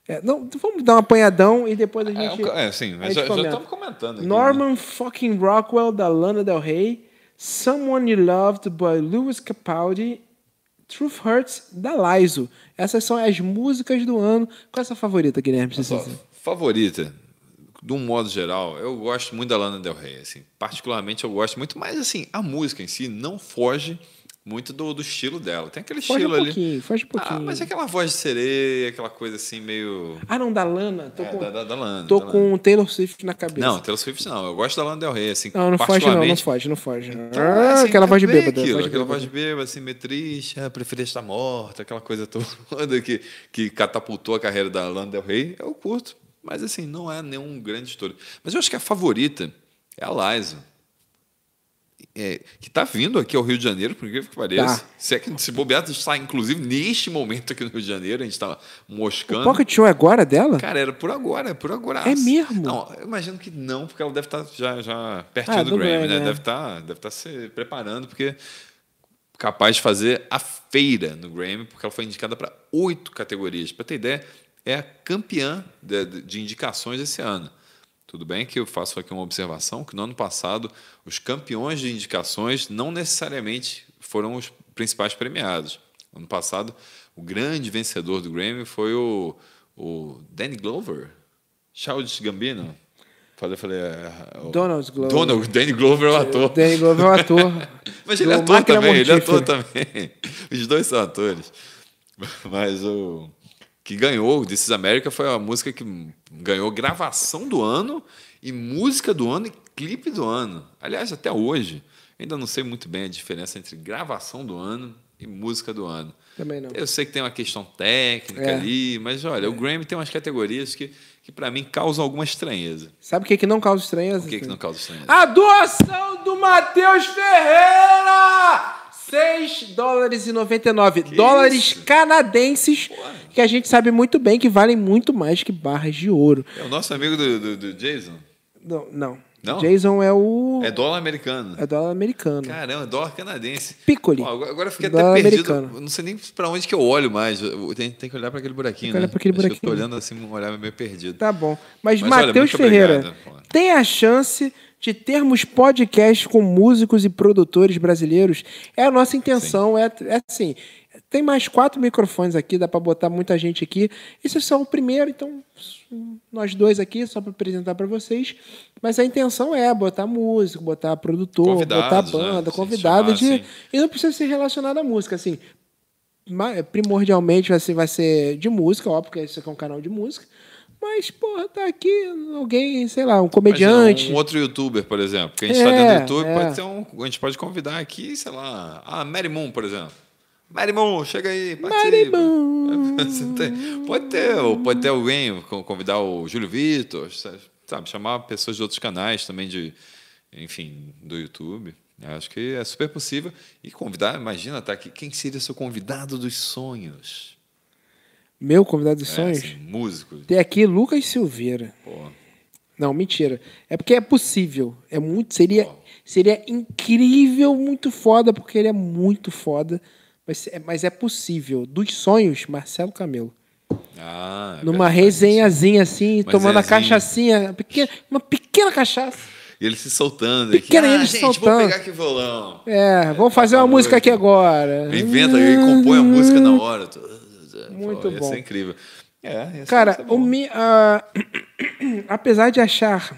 É, não, vamos dar um apanhadão e depois a É, gente. ca- é, sim, mas já comenta. estamos comentando aqui. né? Norman fucking Rockwell, da Lana Del Rey. Someone You Loved by Lewis Capaldi, Truth Hurts da Laizo. Essas são as músicas do ano. Qual é a sua favorita, Guilherme? Só, favorita, de um modo geral, eu gosto muito da Lana Del Rey. Assim. Particularmente, eu gosto muito, mas assim, a música em si não foge muito do, do estilo dela. Tem aquele Foge estilo um ali. pouquinho, foge um pouquinho. Ah, mas é aquela voz de sereia, aquela coisa assim meio. Ah, não, da Lana. Tô É, com, da, da, da Lana. tô da Lana. com Taylor Swift na cabeça. Não, Taylor Swift não. Eu gosto da Lana Del Rey, assim. Não, não foge, não, não foge, não foge. Então, ah, é assim, aquela voz de bêbada. Aquilo, voz de aquela voz de bêbada, assim, meio triste, ah, preferia estar morta, aquela coisa toda que, que catapultou a carreira da Lana Del Rey, eu curto. Mas assim, não é nenhum grande estouro. Mas eu acho que a favorita é a Liza. É, que está vindo aqui ao Rio de Janeiro, por incrível que pareça. Tá. Se, é que, se bobear, está inclusive neste momento aqui no Rio de Janeiro, a gente está moscando. O Pocket Show é agora dela? Cara, era por agora, é por agora. É mesmo? Não, eu imagino que não, porque ela deve estar já, já pertinho Ah, do, do Grammy, Grammy, né? é. Deve estar, deve estar se preparando, porque capaz de fazer a feira no Grammy, porque ela foi indicada para oito categorias. Para ter ideia, é a campeã de- de indicações esse ano. Tudo bem que eu faço aqui uma observação que no ano passado os campeões de indicações não necessariamente foram os principais premiados. Ano passado, o grande vencedor do Grammy foi o, o Danny Glover, Childish Gambino. Falei, falei, é, o- Donald Glover. Donald, Danny Glover é o ator. Danny Glover é o ator. Mas ele é ator Máquina também, ele é Mortífera. ator também. Os dois são atores. Mas o que ganhou This is America foi a música que ganhou gravação do ano e música do ano e clipe do ano. Aliás, até hoje, ainda não sei muito bem a diferença entre gravação do ano e música do ano. Também não. Eu sei que tem uma questão técnica É. ali, mas olha, o Grammy tem umas categorias que, que para mim causam alguma estranheza. Sabe o que, que não causa estranheza? Por que, que não causa estranheza? A doação do Matheus Ferreira! 6 dólares e 99 dólares isso? canadenses que a gente sabe muito bem que valem muito mais que barras de ouro. É o nosso amigo do, do, do Jason. Não, não. Não? Jason é o É dólar americano. é dólar americano. Caramba, dólar canadense. Piccoli. Pô, agora, eu fiquei Dólar até perdido. americano. Não sei nem pra onde que eu olho mais. Tem, tem que olhar para aquele buraquinho, Tem que olhar né? pra aquele Acho que Eu buraquinho. tô olhando assim, um olhar meio perdido. Tá bom. Mas, Mas olha, Matheus Ferreira obrigado, tem a chance de termos podcast com músicos e produtores brasileiros. É a nossa intenção. É, é assim. Tem mais quatro microfones aqui, dá para botar muita gente aqui. Esse é só o primeiro, então nós dois aqui, só para apresentar para vocês. Mas a intenção é botar músico, botar produtor, Convidados, botar né? banda, Sim, convidado chamar, de. sim. E não precisa ser relacionado à música, assim primordialmente vai ser, vai ser de música, óbvio que isso aqui é um canal de música. Mas, porra, tá aqui alguém, sei lá, um comediante. Um outro youtuber, por exemplo. Que a gente É, tá dentro do YouTube, é. pode ser um. A gente pode convidar aqui, sei lá, a Mary Moon, por exemplo. Mary Moon, chega aí, participa. Mary Moon. Você tem- pode ter, pode ter alguém, co- convidar o Júlio Vitor, sabe, chamar pessoas de outros canais também de, enfim, do YouTube. Eu Acho que é super possível. E convidar, imagina, tá aqui, quem seria seu convidado dos sonhos? Meu convidado de É, sonhos. assim, músico. Tem aqui Lucas Silveira. Pô, Não, mentira. É porque é possível. É muito, seria, seria incrível, muito foda, porque ele é muito foda. Mas é, mas é possível. Dos sonhos, Marcelo Camelo. ah, é Numa verdade. resenhazinha assim, Uma tomando a resenhazinha. cachaçinha. Pequena, uma pequena cachaça. E ele se soltando aqui. Pequeno ah, ele gente, soltando. vou pegar aqui violão. É, vamos fazer uma tá música doido. aqui agora. Inventa e compõe a música na hora. Muito Pô, ia bom. ser incrível. É, ia Cara, ia o mi, ah, apesar de achar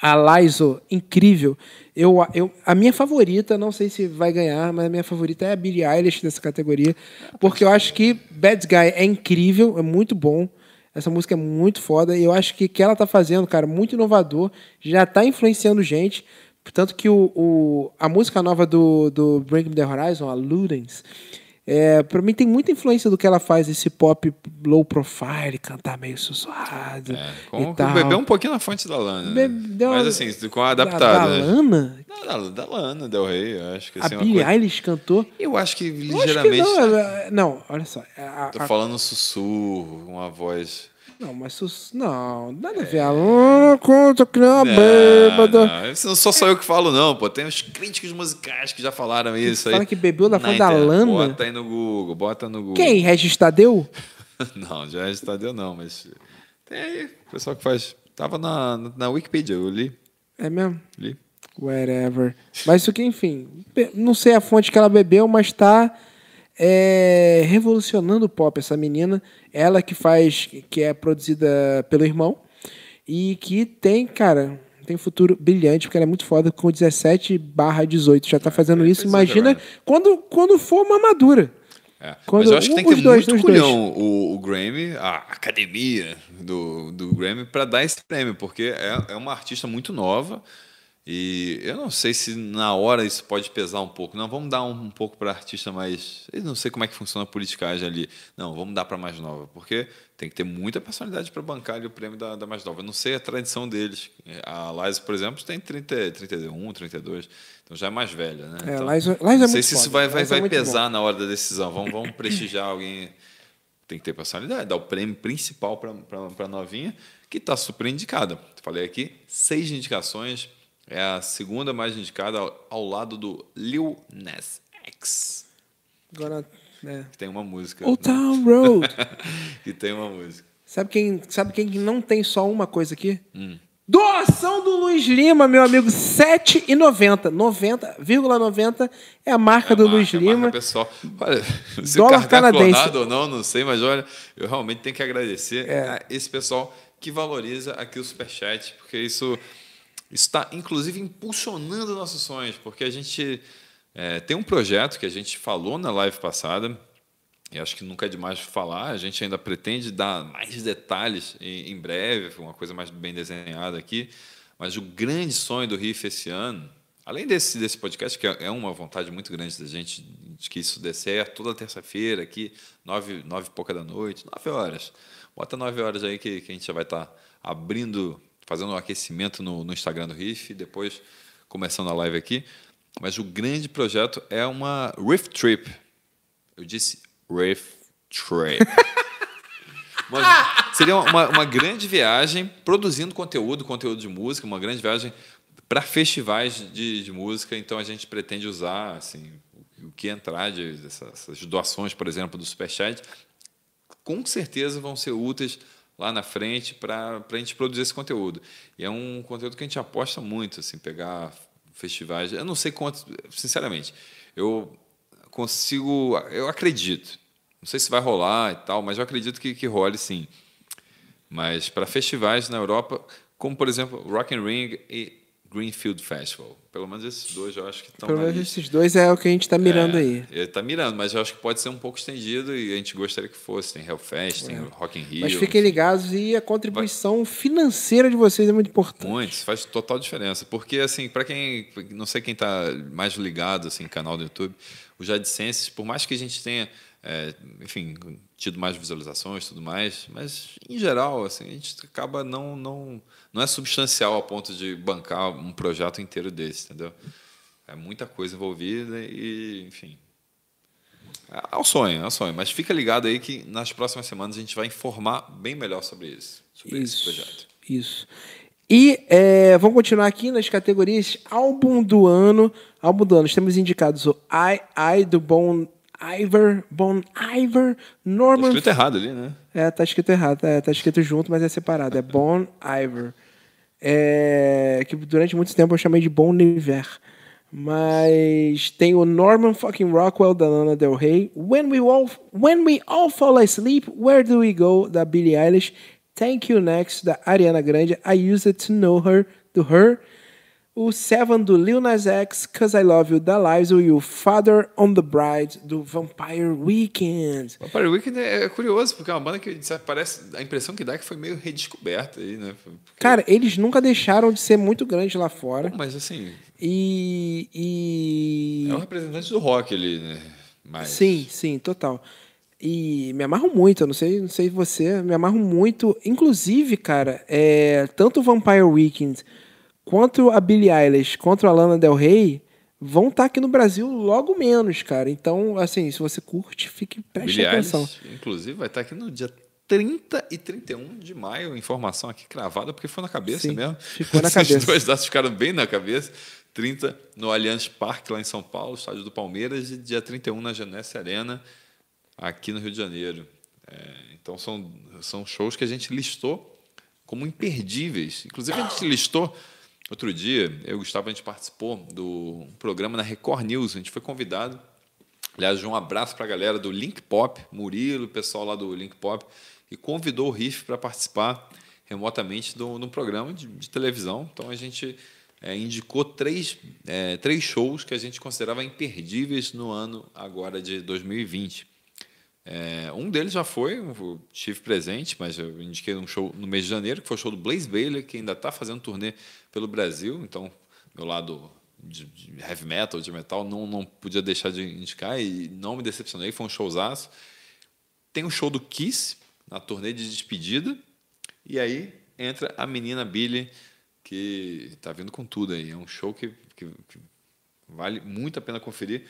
a Laizo incrível, eu, eu, a minha favorita, não sei se vai ganhar, mas a minha favorita é a Billie Eilish dessa categoria, porque eu acho que Bad Guy é incrível, é muito bom. Essa música é muito foda e eu acho que o que ela tá fazendo, cara, muito inovador, já tá influenciando gente. Tanto que o, o- a música nova do, do Bring Me The Horizon, a Ludens, é, pra mim tem muita influência do que ela faz, esse pop low profile, cantar meio sussurrado É, e tal. bebeu um pouquinho na fonte da Lana. né? Mas assim, com a Da- adaptada. Da, né? Lana? Não, Da, da Lana, Del Rey. Acho que A assim, uma Billie coisa- Eilish cantou? Eu acho que Eu acho que ligeiramente. não, é- não, olha só. a- a- Tô a- falando sussurro, uma voz. Não, mas sus- não, nada a ver. A Lana conta que Não, bêbada. não, isso não sou só eu que falo, não, pô. Tem os críticos musicais que já falaram isso aí. fala que bebeu da Na fonte da. Lana? Bota aí no Google, bota no Google. Quem? Regis Tadeu? Não, já é Tadeu não, mas tem aí o pessoal que faz. Tava na, na Wikipedia, eu li. É mesmo? li. Whatever. Mas isso que, enfim, não sei a fonte que ela bebeu, mas tá é, revolucionando o pop, essa menina. Ela que faz, que é produzida pelo irmão e que tem, cara, tem um futuro brilhante, porque ela é muito foda, com 17 barra 18, já tá fazendo isso. pois é, Imagina quando, quando for uma madura. É, Quando- Mas eu acho que tem que ter dois, muito culhão o, o Grammy, a academia do, do Grammy, para dar esse prêmio, porque é, é uma artista muito nova e eu não sei se na hora isso pode pesar um pouco. Não, vamos dar um, um pouco para artista mais. Eu não sei como é que funciona a politicagem ali. Não, vamos dar para mais nova, porque tem que ter muita personalidade para bancar ali o prêmio da, da mais nova. Eu não sei a tradição deles. A Liza, por exemplo, tem 30, 31, 32, então já é mais velha, né? É, então, Liza- Liza é não sei muito se isso vai, vai, é vai muito pesar na hora da decisão. Vamos, vamos prestigiar alguém. Tem que ter personalidade, dar o prêmio principal para a novinha, que está super indicada. Falei aqui, seis indicações. É a segunda mais indicada ao, ao lado do Lil Nas X, Agora, né? que tem uma música. Old né? Town Road. que tem uma música. Sabe quem, sabe quem não tem só uma coisa aqui? Hum. Doação do Luiz Lima, meu amigo, R$ 7,90. 90,90 é a marca do É a Luiz marca, a marca Lima. pessoal. Olha, se Dólar o carro tá canadense. clonado ou não, não sei, mas olha, eu realmente tenho que agradecer É. a esse pessoal que valoriza aqui o Superchat, porque isso está, inclusive, impulsionando nossos sonhos, porque a gente é, tem um projeto que a gente falou na live passada, e acho que nunca é demais falar, a gente ainda pretende dar mais detalhes em, em breve, uma coisa mais bem desenhada aqui, mas o grande sonho do Riff esse ano, além desse, desse podcast, que é é uma vontade muito grande da gente, de que isso dê certo, toda terça-feira aqui, nove, nove e pouca da noite, nove horas. Bota nove horas aí que, que a gente já vai estar abrindo, fazendo um aquecimento no, no Instagram do Riff, e depois começando a live aqui. Mas o grande projeto é uma Riff Trip. Eu disse Riff Trip. Mas seria uma, uma grande viagem produzindo conteúdo, conteúdo de música, uma grande viagem para festivais de, de música. Então a gente pretende usar assim, o que entrar de, dessas, doações, por exemplo, do Superchat, com certeza vão ser úteis lá na frente para a gente produzir esse conteúdo. E é um conteúdo que a gente aposta muito, assim, pegar festivais. Eu não sei quantos, sinceramente, eu consigo, eu acredito. Não sei se vai rolar e tal, mas eu acredito que, que role sim. Mas para festivais na Europa, como por exemplo Rock and Ring e Greenfield Festival, pelo menos esses dois eu acho que estão Pelo menos esses dois é o que a gente tá mirando É, aí. Ele tá mirando, mas eu acho que pode ser um pouco estendido e a gente gostaria que fosse. Tem Hellfest, tem Rock in Rio. É. Mas fiquem ligados e a contribuição financeira de vocês é muito importante. Muito, isso faz total diferença. Porque, assim, para quem. Não sei quem está mais ligado, assim, canal do YouTube, o Jadsenses, por mais que a gente tenha, é, enfim, tido mais visualizações e tudo mais, mas, em geral, assim, a gente acaba não. Não, não é substancial a ponto de bancar um projeto inteiro desse, entendeu? É muita coisa envolvida e, enfim. É é o sonho, é o sonho. Mas fica ligado aí que nas próximas semanas a gente vai informar bem melhor sobre isso, sobre esse projeto. Isso. E é, vamos continuar aqui nas categorias álbum do ano. Álbum do ano. Temos indicados o I, I do Bon Iver, Bon Iver, Tá Norman. escrito errado ali, né? É, tá escrito errado. É, tá escrito junto, mas é separado. É Bon Iver. É, que durante muito tempo eu chamei de Bon Iver. Mas tem o Norman fucking Rockwell da Lana Del Rey. When we all, when we all fall asleep, where do we go? Da Billie Eilish. Thank You Next da Ariana Grande. I used to know her do Her. O Seven do Lil Nas X, Cause I Love You da Lizzo e o Father on the Bride do Vampire Weekend. Vampire Weekend é curioso, porque é uma banda que sabe, parece. A impressão que dá é que foi meio redescoberta aí, né? Porque- Cara, eles nunca deixaram de ser muito grandes lá fora. Mas assim, E. e... é um representante do rock ali, né? Mas, Sim, sim, total. E me amarro muito, eu não sei, não sei você, me amarro muito. Inclusive, cara, é, tanto o Vampire Weekend quanto a Billie Eilish, quanto a Lana Del Rey vão estar aqui no Brasil logo menos, cara. Então, assim, se você curte, fique preste Billie atenção. Eilish, inclusive, vai estar aqui no dia 30 e 31 de maio. Informação aqui cravada, porque foi na cabeça Sim, mesmo. ficou na cabeça. duas datas ficaram bem na cabeça. 30 no Allianz Parque, lá em São Paulo, estádio do Palmeiras, e dia 31 na Janesse Arena, aqui no Rio de Janeiro. É, então, são, são shows que a gente listou como imperdíveis. Inclusive, a gente listou outro dia, eu e o Gustavo, a gente participou do programa na Record News. A gente foi convidado. Aliás, um abraço para a galera do Link Pop, Murilo, o pessoal lá do Link Pop, e convidou o Riff para participar remotamente um programa de, de, televisão. Então a gente é, indicou três, é, três shows que a gente considerava imperdíveis no ano agora de 2020. É, um deles já foi, eu estive presente, mas eu indiquei um show no mês de janeiro, que foi o show do Blaze Bailey, que ainda está fazendo turnê pelo Brasil. Então, meu lado de, heavy metal, de metal, não, não podia deixar de indicar e não me decepcionei, foi um showzaço. Tem o show do Kiss, na turnê de despedida, e aí entra a menina Billy, que está vindo com tudo aí. É um show que, que, que vale muito a pena conferir.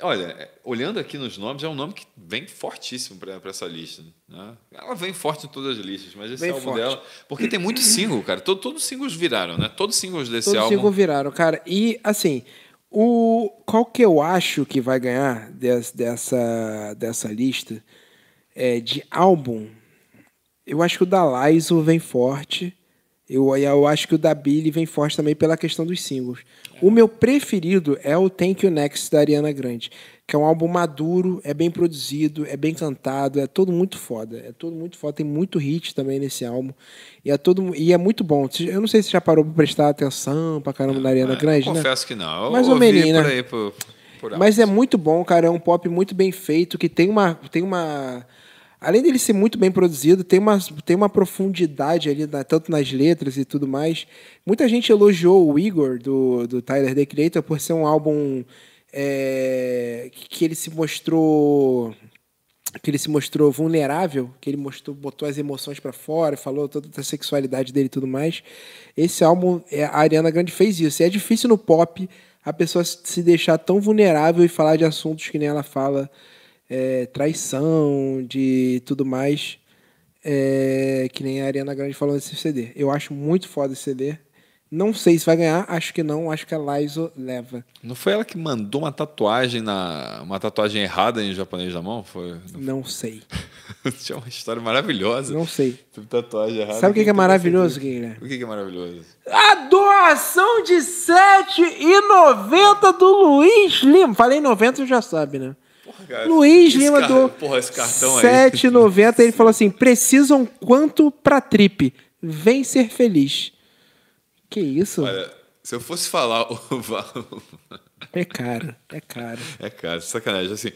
Olha, é, olhando aqui nos nomes, é um nome que vem fortíssimo para essa lista. Né? Ela vem forte em todas as listas, mas esse álbum forte. dela. Porque tem muito single, cara. Todo, todos os singles viraram, né? Todos os singles desse todos álbum. Todos os singles viraram, cara. E, assim, o, qual que eu acho que vai ganhar des, dessa, dessa lista é, de álbum? Eu acho que o da Lizo vem forte. Eu, eu acho que o da Billy vem forte também pela questão dos singles. O meu preferido é o Thank You Next da Ariana Grande, que é um álbum maduro, é bem produzido, é bem cantado, é todo muito foda. É todo muito foda, tem muito hit também nesse álbum. E é, todo, e é muito bom. Eu não sei se você já parou pra prestar atenção pra caramba na Ariana é, Grande, né? Confesso que não. Eu Mais ou menos, né? Por aí, por, por Mas é muito bom, cara. É um pop muito bem feito, que tem uma. Tem uma além dele ser muito bem produzido, tem uma, tem uma profundidade ali, tanto nas letras e tudo mais. Muita gente elogiou o Igor, do, do Tyler, The Creator, por ser um álbum é, que ele se mostrou que ele se mostrou vulnerável, que ele mostrou, botou as emoções para fora, falou toda a sexualidade dele e tudo mais. Esse álbum, é, a Ariana Grande fez isso. E é difícil no pop a pessoa se deixar tão vulnerável e falar de assuntos que nem ela fala é, traição, de tudo mais. É, que nem a Ariana Grande falou nesse CD. Eu acho muito foda esse CD. Não sei se vai ganhar, acho que não, acho que a Laizo leva. Não foi ela que mandou uma tatuagem na uma tatuagem errada em japonês na mão? Foi? Não sei. Tinha uma história maravilhosa. Não sei. tatuagem errada. Sabe o que, que, é maravilhoso, Guilherme? O que, que é maravilhoso? A doação de R$ 7,90 do Luiz Lima. Falei 90, já sabe, né? Porra, Luiz Lima do porra, esse cartão 7,90. Ele falou assim: precisam quanto pra trip? Vem ser feliz. Que isso? Olha, se eu fosse falar o valor. É caro, é caro. É caro, sacanagem. Assim,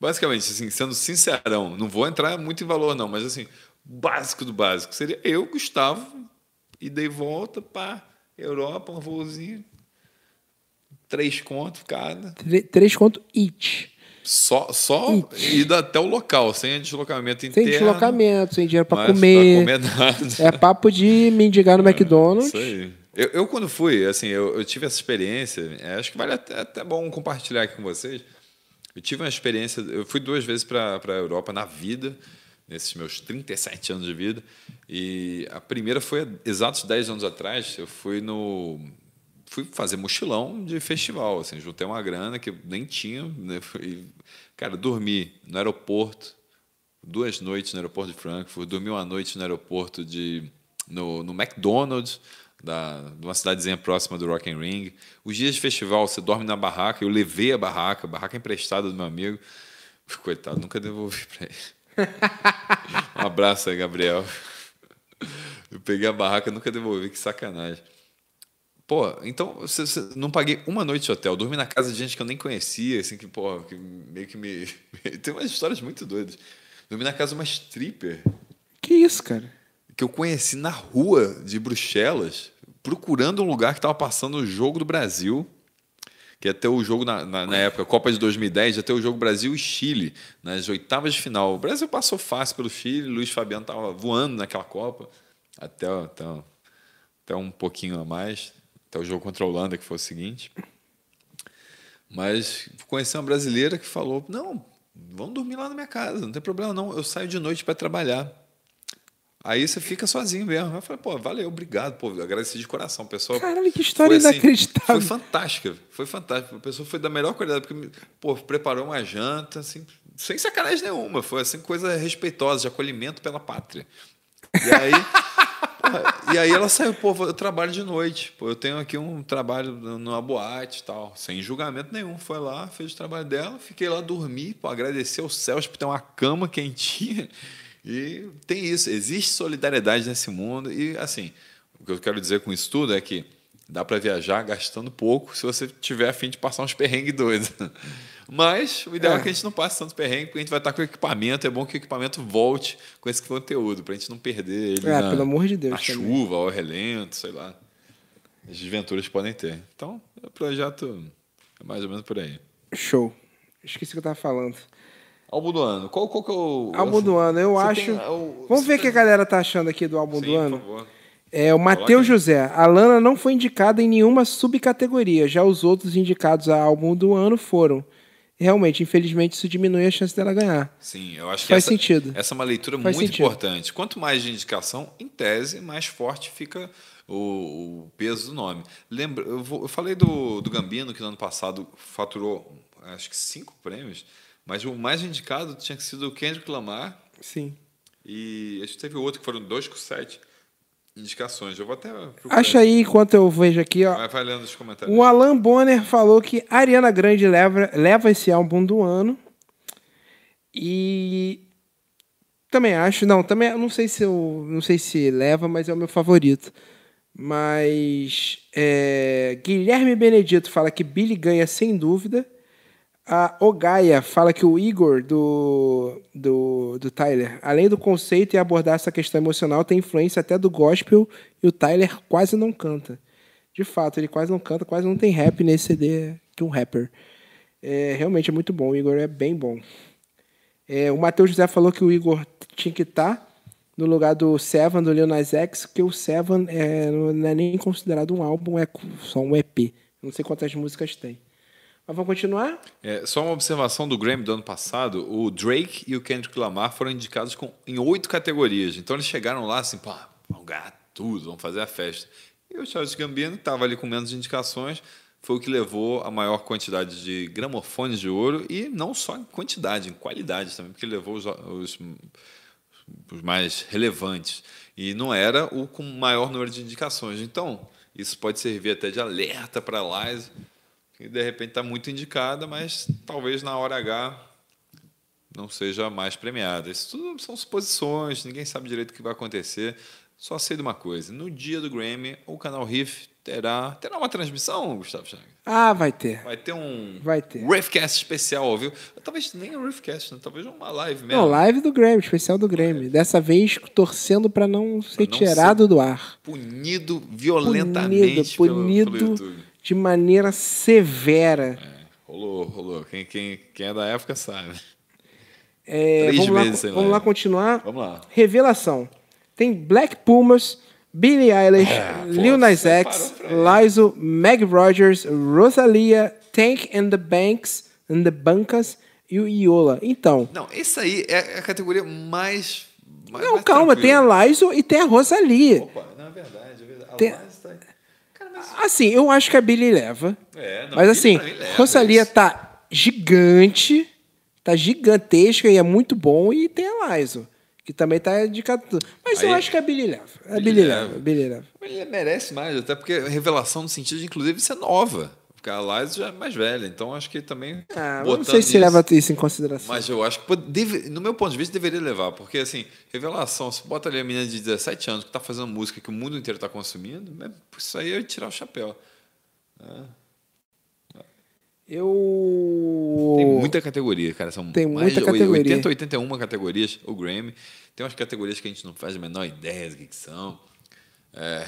basicamente, assim, sendo sincerão, não vou entrar muito em valor, não, mas assim, básico do básico seria eu, Gustavo, e dei volta para Europa, um voozinho. Três contos cada. Três contos each. Só, só ida até o local, sem deslocamento interno. Sem deslocamento, sem dinheiro para comer. comer é papo de mendigar no é, McDonald's. Isso aí. Eu, eu, quando fui, assim, eu, eu tive essa experiência, é, acho que vale até, até, bom compartilhar aqui com vocês. Eu tive uma experiência, eu fui duas vezes para a Europa na vida, nesses meus 37 anos de vida, e a primeira foi exatos 10 anos atrás, eu fui no fui fazer mochilão de festival, assim, juntei uma grana que eu nem tinha, né? E, cara, dormi no aeroporto, duas noites no aeroporto de Frankfurt, dormi uma noite no aeroporto de no, no McDonald's, da, de uma cidadezinha próxima do Rock and Ring. Os dias de festival, você dorme na barraca, eu levei a barraca, a barraca emprestada do meu amigo. Coitado, nunca devolvi para ele. um abraço aí, Gabriel. Eu peguei a barraca, nunca devolvi, que sacanagem. Pô, então você, você, não paguei uma noite de hotel, dormi na casa de gente que eu nem conhecia, assim, que, pô, que meio que me. Tem umas histórias muito doidas. Dormi na casa de uma stripper. Que isso, cara? Que eu conheci na rua de Bruxelas, procurando um lugar que estava passando o jogo do Brasil. Que ia ter o jogo na, na, na, época, Copa de 2010, ia ter o jogo Brasil e Chile, nas oitavas de final. O Brasil passou fácil pelo Chile, Luiz Fabiano estava voando naquela Copa, até, até, até um pouquinho a mais até o jogo contra a Holanda, que foi o seguinte. Mas conheci uma brasileira que falou: Não, vamos dormir lá na minha casa, não tem problema não, eu saio de noite para trabalhar. Aí você fica sozinho mesmo. Eu falei, pô, valeu, obrigado, pô, agradeci de coração. Pessoal, Caralho, que história foi, assim, inacreditável. Foi fantástica, foi fantástica. A pessoa foi da melhor qualidade, porque, pô, preparou uma janta, assim, sem sacanagem nenhuma. Foi, assim, coisa respeitosa, de acolhimento pela pátria. E aí, e aí ela saiu, pô, eu trabalho de noite. Pô, eu tenho aqui um trabalho numa boate e tal, sem julgamento nenhum. Foi lá, fez o trabalho dela, fiquei lá dormir, pô, agradecer aos céus por ter uma cama quentinha. E tem isso, existe solidariedade nesse mundo. E assim, o que eu quero dizer com isso tudo é que dá para viajar gastando pouco se você tiver a fim de passar uns perrengues doidos. Mas o ideal é. é. que a gente não passe tanto perrengue, porque a gente vai estar com o equipamento. É bom que o equipamento volte com esse conteúdo, para a gente não perder ele. É, na, pelo amor de Deus. Na chuva, ao relento, sei lá. As desventuras podem ter. Então, o projeto é mais ou menos por aí. Show. Esqueci o que eu estava falando. Álbum do ano. Qual, qual que é o. Álbum do ano, eu acho. Tem, o, Vamos ver o tem... que a galera tá achando aqui do álbum Sim, do ano. Por favor. É, o Matheus José. A Lana não foi indicada em nenhuma subcategoria. Já os outros indicados a álbum do ano foram realmente, infelizmente, isso diminui a chance dela ganhar. Sim, eu acho que Faz essa, sentido. essa é uma leitura Faz muito sentido. importante. Quanto mais de indicação, em tese, mais forte fica o, o peso do nome. Lembra, eu, vou, eu falei do, do Gambino, que no ano passado faturou acho que cinco prêmios, mas o mais indicado tinha sido o Kendrick Lamar. Sim. E a gente teve outro que foram dois com sete indicações. Eu vou até procurar. Acha aí, enquanto eu vejo aqui, ó. Vai, vai lendo os comentários. O Alan Bonner falou que Ariana Grande leva, leva esse álbum do ano. E também acho, não, também não sei se eu não sei se leva, mas é o meu favorito. Mas é, Guilherme Benedito fala que Billy ganha sem dúvida. A Ogaia fala que o Igor do, do, do Tyler, além do conceito e abordar essa questão emocional, tem influência até do gospel e o Tyler quase não canta. De fato, ele quase não canta, quase não tem rap nesse CD que um rapper. É, realmente é muito bom, o Igor é bem bom. É, o Matheus José falou que o Igor tinha que estar no lugar do Seven, do Lil X, que o Seven é, não é nem considerado um álbum, é só um EP. Não sei quantas músicas tem. Mas vamos continuar? É, só uma observação do Grammy do ano passado: o Drake e o Kendrick Lamar foram indicados com, em oito categorias. Então eles chegaram lá assim, pá, vamos ganhar tudo, vamos fazer a festa. E o Charles Gambino, estava ali com menos indicações, foi o que levou a maior quantidade de gramofones de ouro e não só em quantidade, em qualidade também, porque levou os, os, os mais relevantes. E não era o com maior número de indicações. Então, isso pode servir até de alerta para a Liza que de repente está muito indicada, mas talvez na hora H não seja mais premiada. Isso tudo são suposições, ninguém sabe direito o que vai acontecer. Só sei de uma coisa: no dia do Grammy, o canal Riff terá, terá uma transmissão, Gustavo Chagas. Ah, vai ter. Vai ter um Vai ter. Riffcast especial, viu? Talvez nem um Riffcast, né? talvez uma live mesmo. Não, live do Grammy, especial do Grammy. Dessa vez torcendo para não ser não tirado do ar. Punido violentamente pelo- punido, pelo, YouTube. De maneira severa. É, rolou, rolou. Quem, quem, quem é da época sabe. É, Três vamos sei lá. vamos lá continuar. Vamos lá. Revelação. Tem Black Pumas, Billie Eilish, Ah, Lil Nas X, Lizzo, Meg Rogers, Rosalia, Tank and the Banks, and the Bancas e o Iola. Então, Não, esse aí é a categoria mais. mais não, mais calma, tem a Lizzo e tem a Rosalia. Opa, não é verdade, é verdade. A Tem- Liza tá-. Assim, eu acho que a Billie leva. É, não, mas assim, leva Rosalia tá gigante, tá gigantesca e é muito bom. E tem a Lizzo, que também tá indicado tudo. Mas eu Aí- acho que a Billie leva. A Billie Billie leva. leva. a Billie leva. Ele merece mais, até porque revelação no sentido de, inclusive, ser nova. A Liza já é mais velha, então acho que também. Ah, não sei se isso- leva isso em consideração. Mas eu acho que, deve- no meu ponto de vista, deveria levar. Porque, assim, revelação, se bota ali a menina de 17 anos que está fazendo música que o mundo inteiro está consumindo, né, isso aí é tirar o chapéu. Eu. Tem muita categoria, cara. São Tem mais muita de categoria. 80, 81 categorias, o Grammy. Tem umas categorias que a gente não faz a menor ideia do que, que são. É,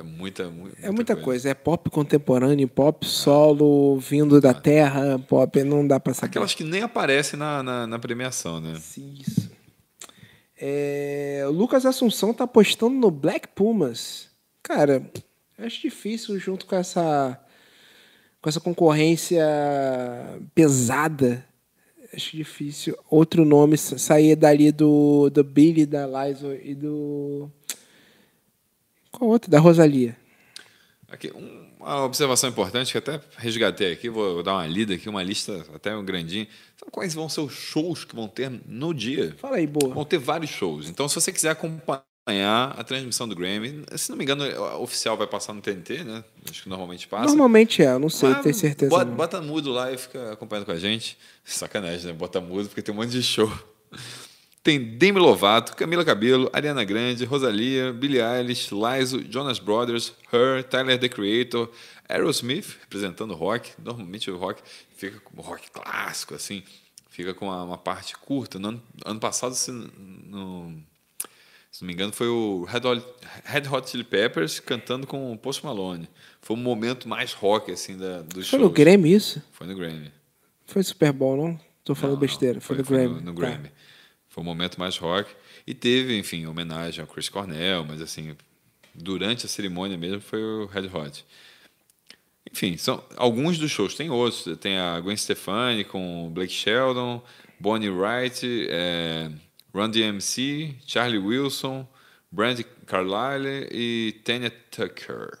é muita, mu- É muita coisa. É pop contemporâneo, pop solo, vindo da terra, pop, não dá pra saber. Aquelas que nem aparecem na, na, na premiação, né? Isso. É, o Lucas Assunção tá apostando no Black Pumas. Cara, acho difícil junto com essa com essa concorrência pesada. Acho difícil outro nome sa- sair dali do, do Billy, da Liza e do. Qual outro? Da Rosalia. Aqui, um- uma observação importante que até resgatei aqui, vou dar uma lida aqui, uma lista até um grandinho. Sabe quais vão ser os shows que vão ter no dia? Fala aí, boa. Vão ter vários shows. Então, se você quiser acompanhar acompanhar a transmissão do Grammy. Se não me engano, a oficial vai passar no TNT, né? Acho que normalmente passa. Normalmente é, eu não sei, Mas tenho certeza. Bota, bota mudo lá e fica acompanhando com a gente. Sacanagem, né? Bota mudo porque tem um monte de show. Tem Demi Lovato, Camila Cabello, Ariana Grande, Rosalia, Billie Eilish, Lizzo, Jonas Brothers, Her, Tyler, The Creator, Aerosmith, representando o rock. Normalmente o rock fica como rock clássico, assim. Fica com uma, uma parte curta. No ano, ano passado, se não, se não me engano, foi o Red Hot, Red Hot Chili Peppers cantando com o Post Malone. Foi um momento mais rock, assim, da, do show. Foi no Grammy isso? Foi no Grammy. Foi Super Bowl, não? Tô falando Não, besteira. não, Foi, no Grammy. No, no Tá. Foi um momento mais rock. E teve, enfim, homenagem ao Chris Cornell, mas assim, durante a cerimônia mesmo foi o Red Hot. Enfim, são alguns dos shows. Tem outros. Tem a Gwen Stefani com Blake Shelton, Bonnie Wright, é, Run DMC, Charlie Wilson, Brandy Carlile e Tanya Tucker.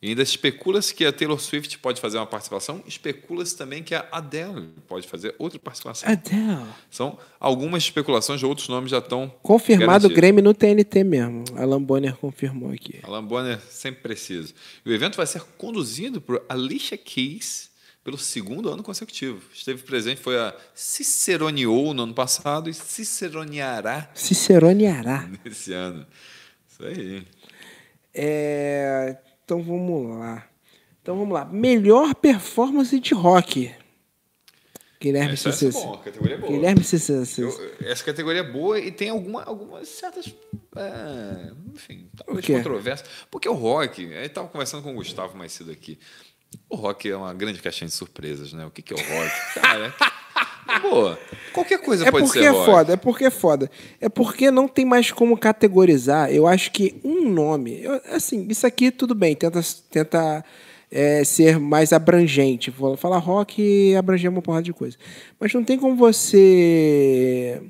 E ainda especula-se que a Taylor Swift pode fazer uma participação, especula-se também que a Adele pode fazer outra participação. Adele. São algumas especulações, outros nomes já estão Confirmado o garantidos. Grammy no TNT mesmo. Alan Bonner confirmou aqui. Alan Bonner sempre preciso. E o evento vai ser conduzido por Alicia Keys pelo segundo ano consecutivo. Esteve presente, foi a Ciceroneou no ano passado e Ciceroneará Ciceroneará. nesse ano. Isso aí. É, Então vamos lá. Então vamos lá. Melhor performance de rock. Guilherme Essa, essa é boa, categoria é boa. Guilherme. Eu- essa categoria é boa e tem alguma, algumas certas. é, enfim, talvez controvérsias. Porque o rock, eu estava conversando com o Gustavo mais cedo aqui. O rock é uma grande caixinha de surpresas, né? O que, que é o rock? Cara, boa. Qualquer coisa É pode porque ser é rock. foda, é porque é foda. É porque não tem mais como categorizar. Eu acho que um nome. eu- assim, isso aqui tudo bem, tenta, tenta é, ser mais abrangente. Vou falar rock e abranger uma porrada de coisa. Mas não tem como você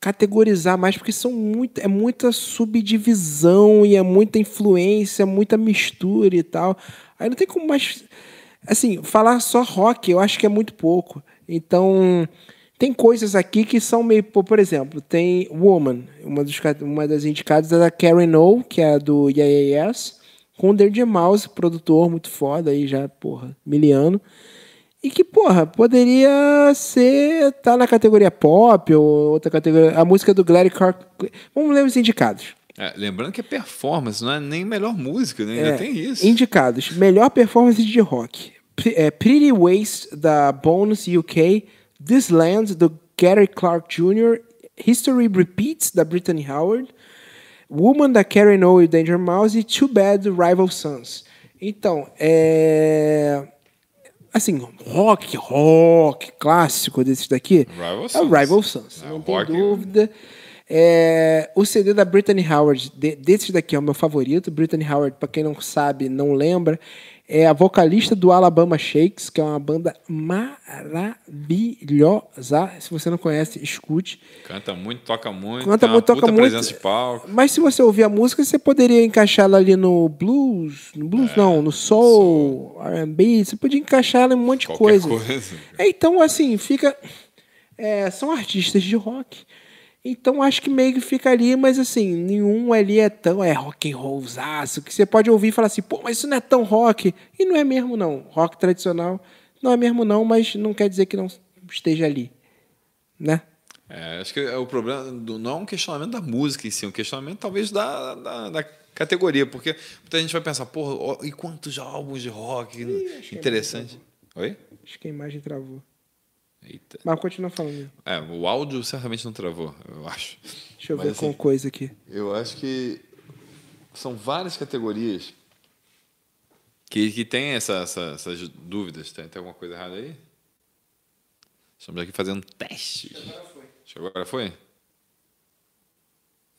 categorizar mais, porque são muito, é muita subdivisão e é muita influência, muita mistura e tal. Aí não tem como mais. Assim, falar só rock eu acho que é muito pouco. Então, tem coisas aqui que são meio. Por exemplo, tem Woman, uma, dos, uma das indicadas é da Karen O, que é do Yes, com o Danger Mouse, produtor muito foda aí já, porra, miliano. E que, porra, poderia ser. tá na categoria pop ou outra categoria. A música do Gladys Clark. Vamos ler os indicados. É, lembrando que é performance, não é nem melhor música, né? Ainda É, tem isso. Indicados. Melhor performance de rock. P- é, Pretty Waste, da Bones UK. This Land, do Gary Clark Jr. History Repeats, da Brittany Howard. Woman, da Karen O e Danger Mouse. E Too Bad, do Rival Sons. Então, é... Assim, rock, rock clássico desses daqui Rival é o. Rival Sons. É, não tem rock- dúvida. É, o CD da Brittany Howard, de, desses daqui é o meu favorito. Brittany Howard, para quem não sabe, não lembra, é a vocalista do Alabama Shakes, que é uma banda maravilhosa. Se você não conhece, escute. Canta muito, toca muito. Canta muito, toca muito. presença de palco. Mas se você ouvir a música, você poderia encaixar ela ali no blues, no blues É, não, no soul, R&B, você podia encaixar ela em um monte de coisa. coisa. É, Então, assim, fica. é, são artistas de rock. Então acho que meio que fica ali, mas assim, nenhum ali é tão é rock and rollzaço que você pode ouvir e falar assim, pô, mas isso não é tão rock. E não é mesmo não. Rock tradicional não é mesmo não, mas não quer dizer que não esteja ali, né? É, acho que é o problema do, não é um questionamento da música em si, é um questionamento talvez da, da, da categoria, porque muita gente vai pensar, porra, e quantos álbuns de rock interessante. Oi? Acho que a imagem travou. Eita. Mas continua falando. É, o áudio certamente não travou, eu acho. Deixa eu Mas, ver assim, com coisa aqui. Eu acho que são várias categorias que, que tem essa, essa- essas dúvidas. Tem, tem alguma coisa errada aí? Estamos aqui fazendo testes. Acho que agora foi?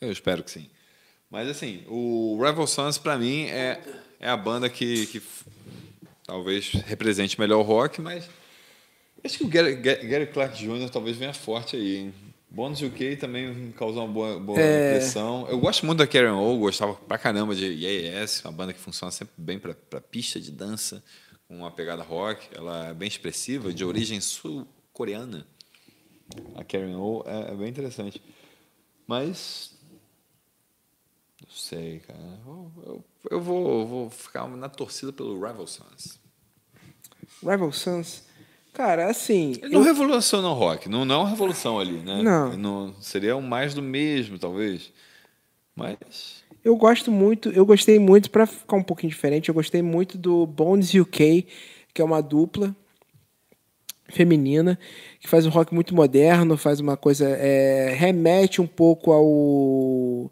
Eu espero que sim. Mas assim, o Rival Sons para mim é, é a banda que, que talvez represente melhor o rock, mas acho que o Gary, Gary Clark Jr. talvez venha forte aí. Hein? Bones UK também causou uma boa, boa É. impressão. Eu gosto muito da Karen O, gostava pra caramba de Yes, uma banda que funciona sempre bem pra, pra pista de dança, com uma pegada rock. Ela é bem expressiva, de origem sul-coreana. A Karen O é, é bem interessante. Mas Não sei, cara. Eu, eu, eu vou, eu vou ficar na torcida pelo Rival Sons. Rival Sons. Cara, assim. Ele não revolucionou o rock, não, não é uma revolução ali, né? Não. Seria um mais do mesmo, talvez. Mas. Eu gosto muito, eu gostei muito, pra ficar um pouquinho diferente, eu gostei muito do Bones UK, que é uma dupla feminina, que faz um rock muito moderno, faz uma coisa. é, remete um pouco ao,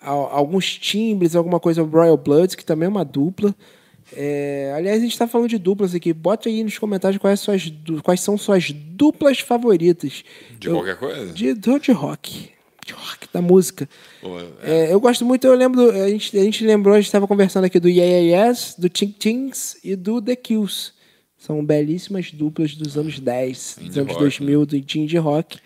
ao- alguns timbres, alguma coisa ao Royal Bloods, que também é uma dupla. É, aliás, a gente está falando de duplas aqui. Bota aí nos comentários quais, suas quais são suas duplas favoritas. De Eu- qualquer coisa? De, de, de rock. De rock, da música. É. É, eu gosto muito, eu lembro, a gente, a gente lembrou, a gente estava conversando aqui do Yeah Yeah Yes, do Tink Tinks e do The Kills. São belíssimas duplas dos anos 10, dos Indie anos rock, 2000, do de indie rock.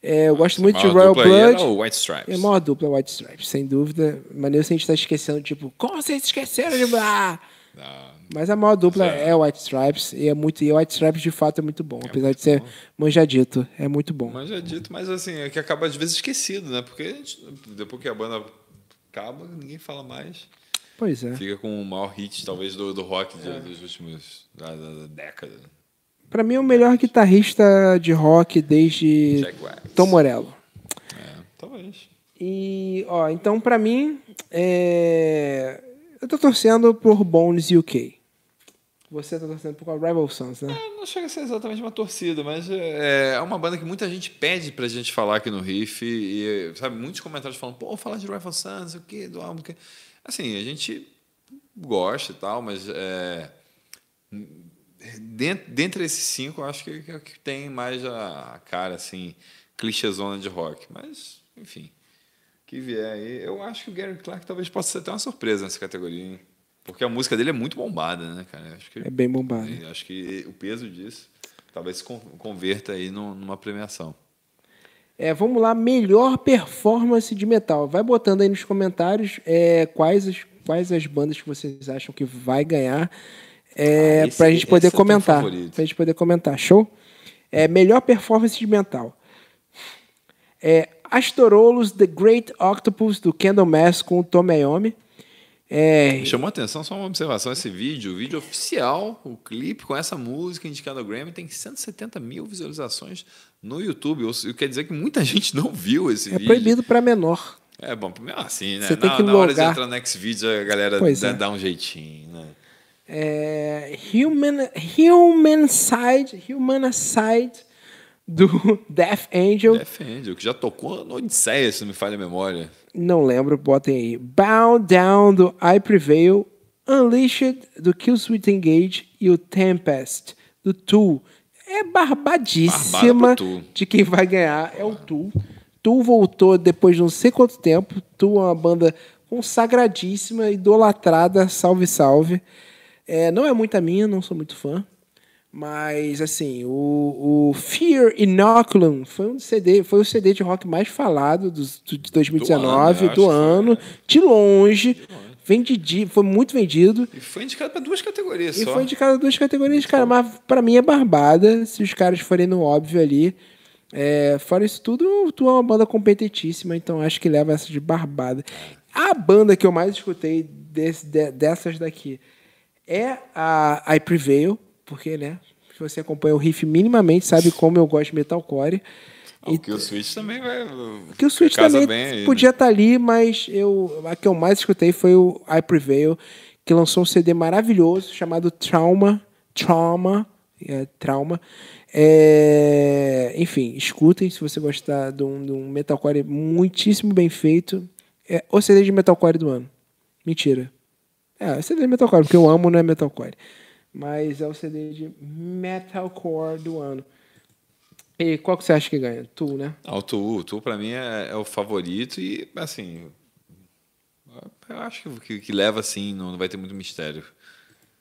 É, eu gosto muito de Royal aí Blood. White Stripes. É a maior dupla White Stripes, sem dúvida. Maneiro se a gente tá esquecendo, tipo, como vocês esqueceram de. Ah! Ah, Mas a maior dupla Certo. é White Stripes, e é muito. E o White Stripes de fato é muito bom, apesar de ser manjadito. É muito bom. mas já dito, mas assim, é que acaba às vezes esquecido, né? Porque gente- depois que a banda acaba, ninguém fala mais. Pois é. Fica com o maior hit, talvez, do, do rock de- dos últimos. Da, da- da década. Pra mim, é o melhor guitarrista de rock desde. Tom Morello. É, talvez. E, ó, então pra mim, é... eu tô torcendo por Bones UK. Você tá torcendo por Rival Sons, né? É, Não chega a ser exatamente uma torcida, mas é, é uma banda que muita gente pede pra gente falar aqui no Riff. E, sabe, muitos comentários falam, pô, fala de Rival Sons, o quê, do álbum. o quê?" Assim, a gente gosta e tal, mas é, dentro, dentre esses cinco, eu acho que, que é que tem mais a cara, assim, clichêzona de rock. Mas, enfim, que vier aí. Eu acho que o Gary Clark talvez possa ser até uma surpresa nessa categoria, hein? Porque a música dele é muito bombada, né, cara? Acho que É bem bombado. e acho que o peso disso talvez se con- converta aí num- numa premiação. É, vamos lá, melhor performance de metal. Vai botando aí nos comentários é, quais, as, quais as bandas que vocês acham que vai ganhar é, Ah, esse- pra gente poder é comentar. favorito. Pra gente poder comentar, show? É, melhor performance de metal. É, Astoroulos, The Great Octopus, do Candlemass com o Tom Iommi. É, Me chamou a atenção só uma observação: esse vídeo, o vídeo oficial, o clipe com essa música indicada ao Grammy, tem 170 mil visualizações no YouTube. Ou se- Quer dizer que muita gente não viu esse é vídeo. proibido para menor. É bom, assim, né? Você tem na, que na hora de entrar no next vídeo, a galera dá, é. dá um jeitinho, né? É, Human, Human Side, Human Side do Death Angel. Defende, o que já tocou no Odisseia, se não me falha a memória. Não lembro, botem aí. Bow Down do I Prevail, Unleashed do Killswitch Engage e o Tempest do Tool. É barbadíssima Tool. de quem vai ganhar é o Tool. Tool voltou depois de não sei quanto tempo. Tool é uma banda consagradíssima, idolatrada, salve, salve. É, não é muita minha, não sou muito fã. Mas, assim, o, o Fear Inoculum foi um CD, foi o CD de rock mais falado dos- do, de 2019, Do do ano, ano, eu acho que de longe. Vendi, foi muito vendido. E foi indicado para duas categorias E só. foi indicado em duas categorias, cara, mas pra mim é barbada, se os caras forem no óbvio ali. É, fora isso tudo, tu é uma banda competitíssima, então acho que leva essa de barbada. A banda que eu mais escutei desse- de- dessas daqui é a I Prevail, porque, né, se você acompanha o riff minimamente, sabe como eu gosto de metalcore. Ah, o Kill Switch também vai. Que o Switch também aí, né? podia estar ali, mas eu, a que eu mais escutei foi o I Prevail, que lançou um CD maravilhoso chamado Trauma. Trauma. É, trauma. É, enfim, escutem se você gostar de um, de um metalcore muitíssimo bem feito. É o CD de metalcore do ano. Mentira. É, é CD de metalcore, porque eu amo não é metalcore. Mas é o CD de metalcore do ano. E qual que você acha que ganha? Tu, né? Ah, o Tu, o Tu pra mim é, é o favorito e, assim, eu acho que, que, que leva assim, não, não vai ter muito mistério.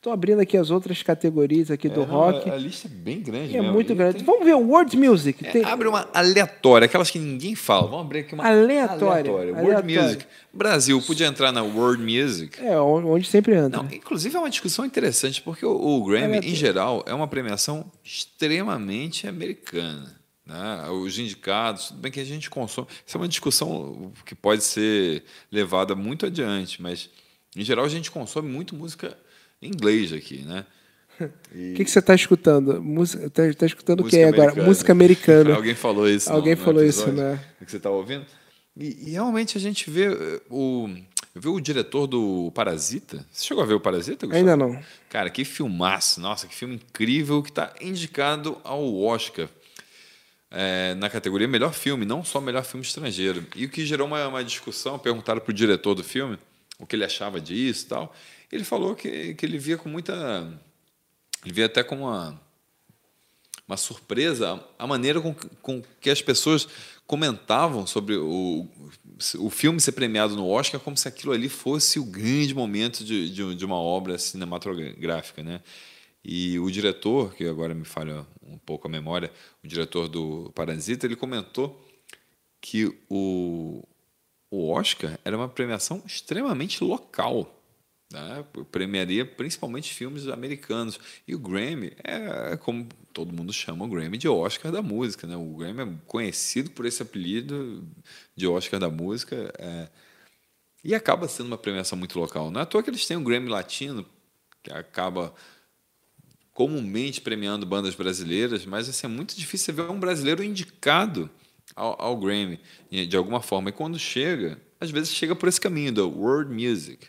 Tô abrindo aqui as outras categorias aqui do É, não, rock. A, a lista é bem grande é mesmo. muito E grande. tem- Vamos ver o World Music. é, Tem- abre uma aleatória, aquelas que ninguém fala. Vamos abrir aqui uma Aleatória, World aleatória. Music. Brasil podia entrar na World Music. É, onde sempre anda. Não, inclusive é uma discussão interessante, porque o, o Grammy, em geral, é uma premiação extremamente americana. né? os indicados, tudo bem que a gente consome. Isso é uma discussão que pode ser levada muito adiante, mas em geral a gente consome muito música inglês aqui, né? O que, que você está escutando? Música, tá, tá escutando o que agora? Música americana. Alguém falou isso. Alguém no- no falou isso, episódio né? Que você está ouvindo. E, e realmente a gente vê eh, o, vê o diretor do Parasita. Você chegou a ver o Parasita? Gustavo? Ainda não. Cara, que filmaço. Nossa, que filme incrível que está indicado ao Oscar. é, na categoria melhor filme, não só melhor filme estrangeiro. E o que gerou uma, uma discussão, perguntaram para o diretor do filme o que ele achava disso e tal. Ele falou que, que ele via com muita. Ele via até com uma, uma surpresa a maneira com, com que as pessoas comentavam sobre o, o filme ser premiado no Oscar como se aquilo ali fosse o grande momento de, de, de uma obra cinematográfica, né? E o diretor, que agora me falha um pouco a memória, o diretor do Parasita, ele comentou que o, o Oscar era uma premiação extremamente local. Né? Premiaria principalmente filmes americanos. E o Grammy é como todo mundo chama o Grammy de Oscar da música. Né? O Grammy é conhecido por esse apelido de Oscar da música. é, e acaba sendo uma premiação muito local. Não é à toa que eles têm o Grammy Latino, que acaba comumente premiando bandas brasileiras, mas assim, é muito difícil ver um brasileiro indicado ao, ao Grammy, de alguma forma. E quando chega, às vezes chega por esse caminho da World Music.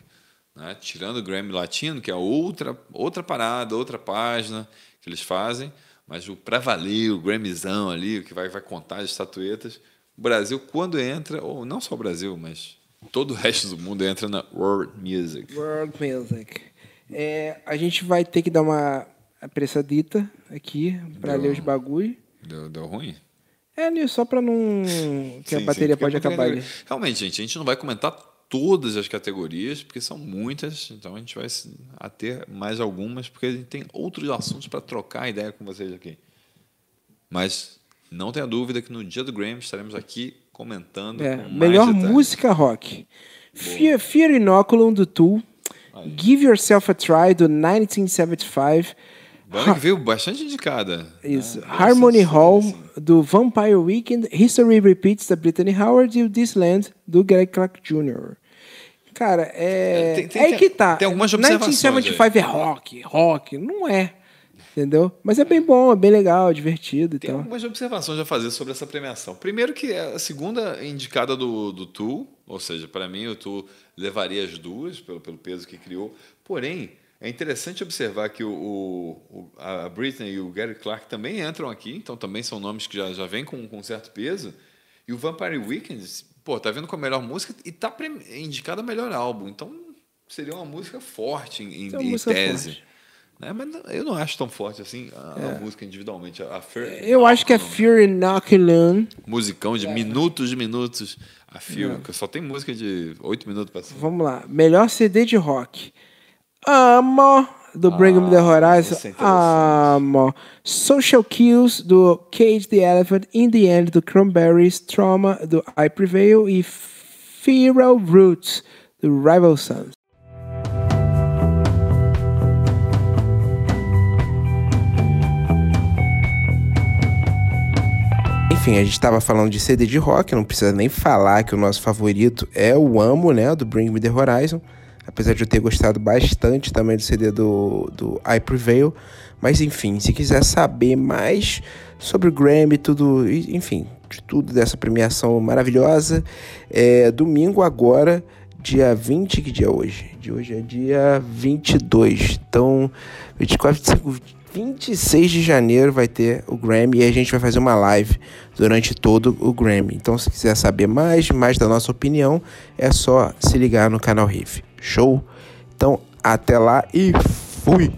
Né? Tirando o Grammy Latino, que é outra, outra parada, outra página que eles fazem, mas o pra valer, o Grammyzão ali, o que vai, vai contar as estatuetas, o Brasil, quando entra, ou não só o Brasil, mas todo o resto do mundo entra na World Music. World Music. É, a gente vai ter que dar uma apressadita aqui para ler os bagulho. Deu, deu ruim? É, só para não. que a Sim, bateria sim, pode porque a acabar bateria- ali. Realmente, gente, a gente não vai comentar todas as categorias, porque são muitas, então a gente vai ater mais algumas, porque a gente tem outros assuntos para trocar ideia com vocês aqui. Mas não tenha dúvida que no dia do Grammy estaremos aqui comentando. É, com melhor detalhes. música rock. Fear, Fear Inoculum do Tool. Give Yourself a Try do 1975. Banda que veio bastante indicada. Isso. né? Harmony Hall assim. do Vampire Weekend. History Repeats da Brittany Howard e o This Land do Greg Clark Jr. Cara, é. É, tem- tem- é aí que tá. tem algumas observações 1975 é rock, rock. Não é. Entendeu? Mas é bem bom, é bem legal, divertido e Tem tal. algumas observações a fazer sobre essa premiação. Primeiro que é a segunda indicada do, do Tool, ou seja, para mim o Tool levaria as duas pelo, pelo peso que criou. Porém, é interessante observar que o, o- a Britney e o Gary Clark também entram aqui, então também são nomes que já, já vêm com, com certo peso. E o Vampire Weekend, pô, tá vindo com a melhor música e tá indicado a melhor álbum. Então seria uma música forte em, em- É música tese. forte. Né? Mas eu não acho tão forte assim a, a música individualmente. A, a Fer- Eu acho que é não. Fear Inoculum. musicão de minutos de minutos a fio, que só tem música de oito minutos pra cima. Vamos lá. Melhor CD de rock. Amo, do Bring Me The Horizon. é interessante. Amo. Social Kills, do Cage the Elephant. In the End, do Cranberries. Trauma, do I Prevail. E Feral Roots, do Rival Sons. Enfim, a gente estava falando de CD de rock, não precisa nem falar que o nosso favorito é o Amo, né, do Bring Me The Horizon. Apesar de eu ter gostado bastante também do CD do, do I Prevail. Mas enfim, se quiser saber mais sobre o Grammy, tudo, enfim, de tudo dessa premiação maravilhosa, é domingo agora, dia 20, que dia é hoje? De hoje é dia 22. Então, 24, 25, 26 de janeiro vai ter o Grammy e a gente vai fazer uma live durante todo o Grammy. Então, se quiser saber mais, mais da nossa opinião, é só se ligar no canal Riff. Show? Então, até lá e fui!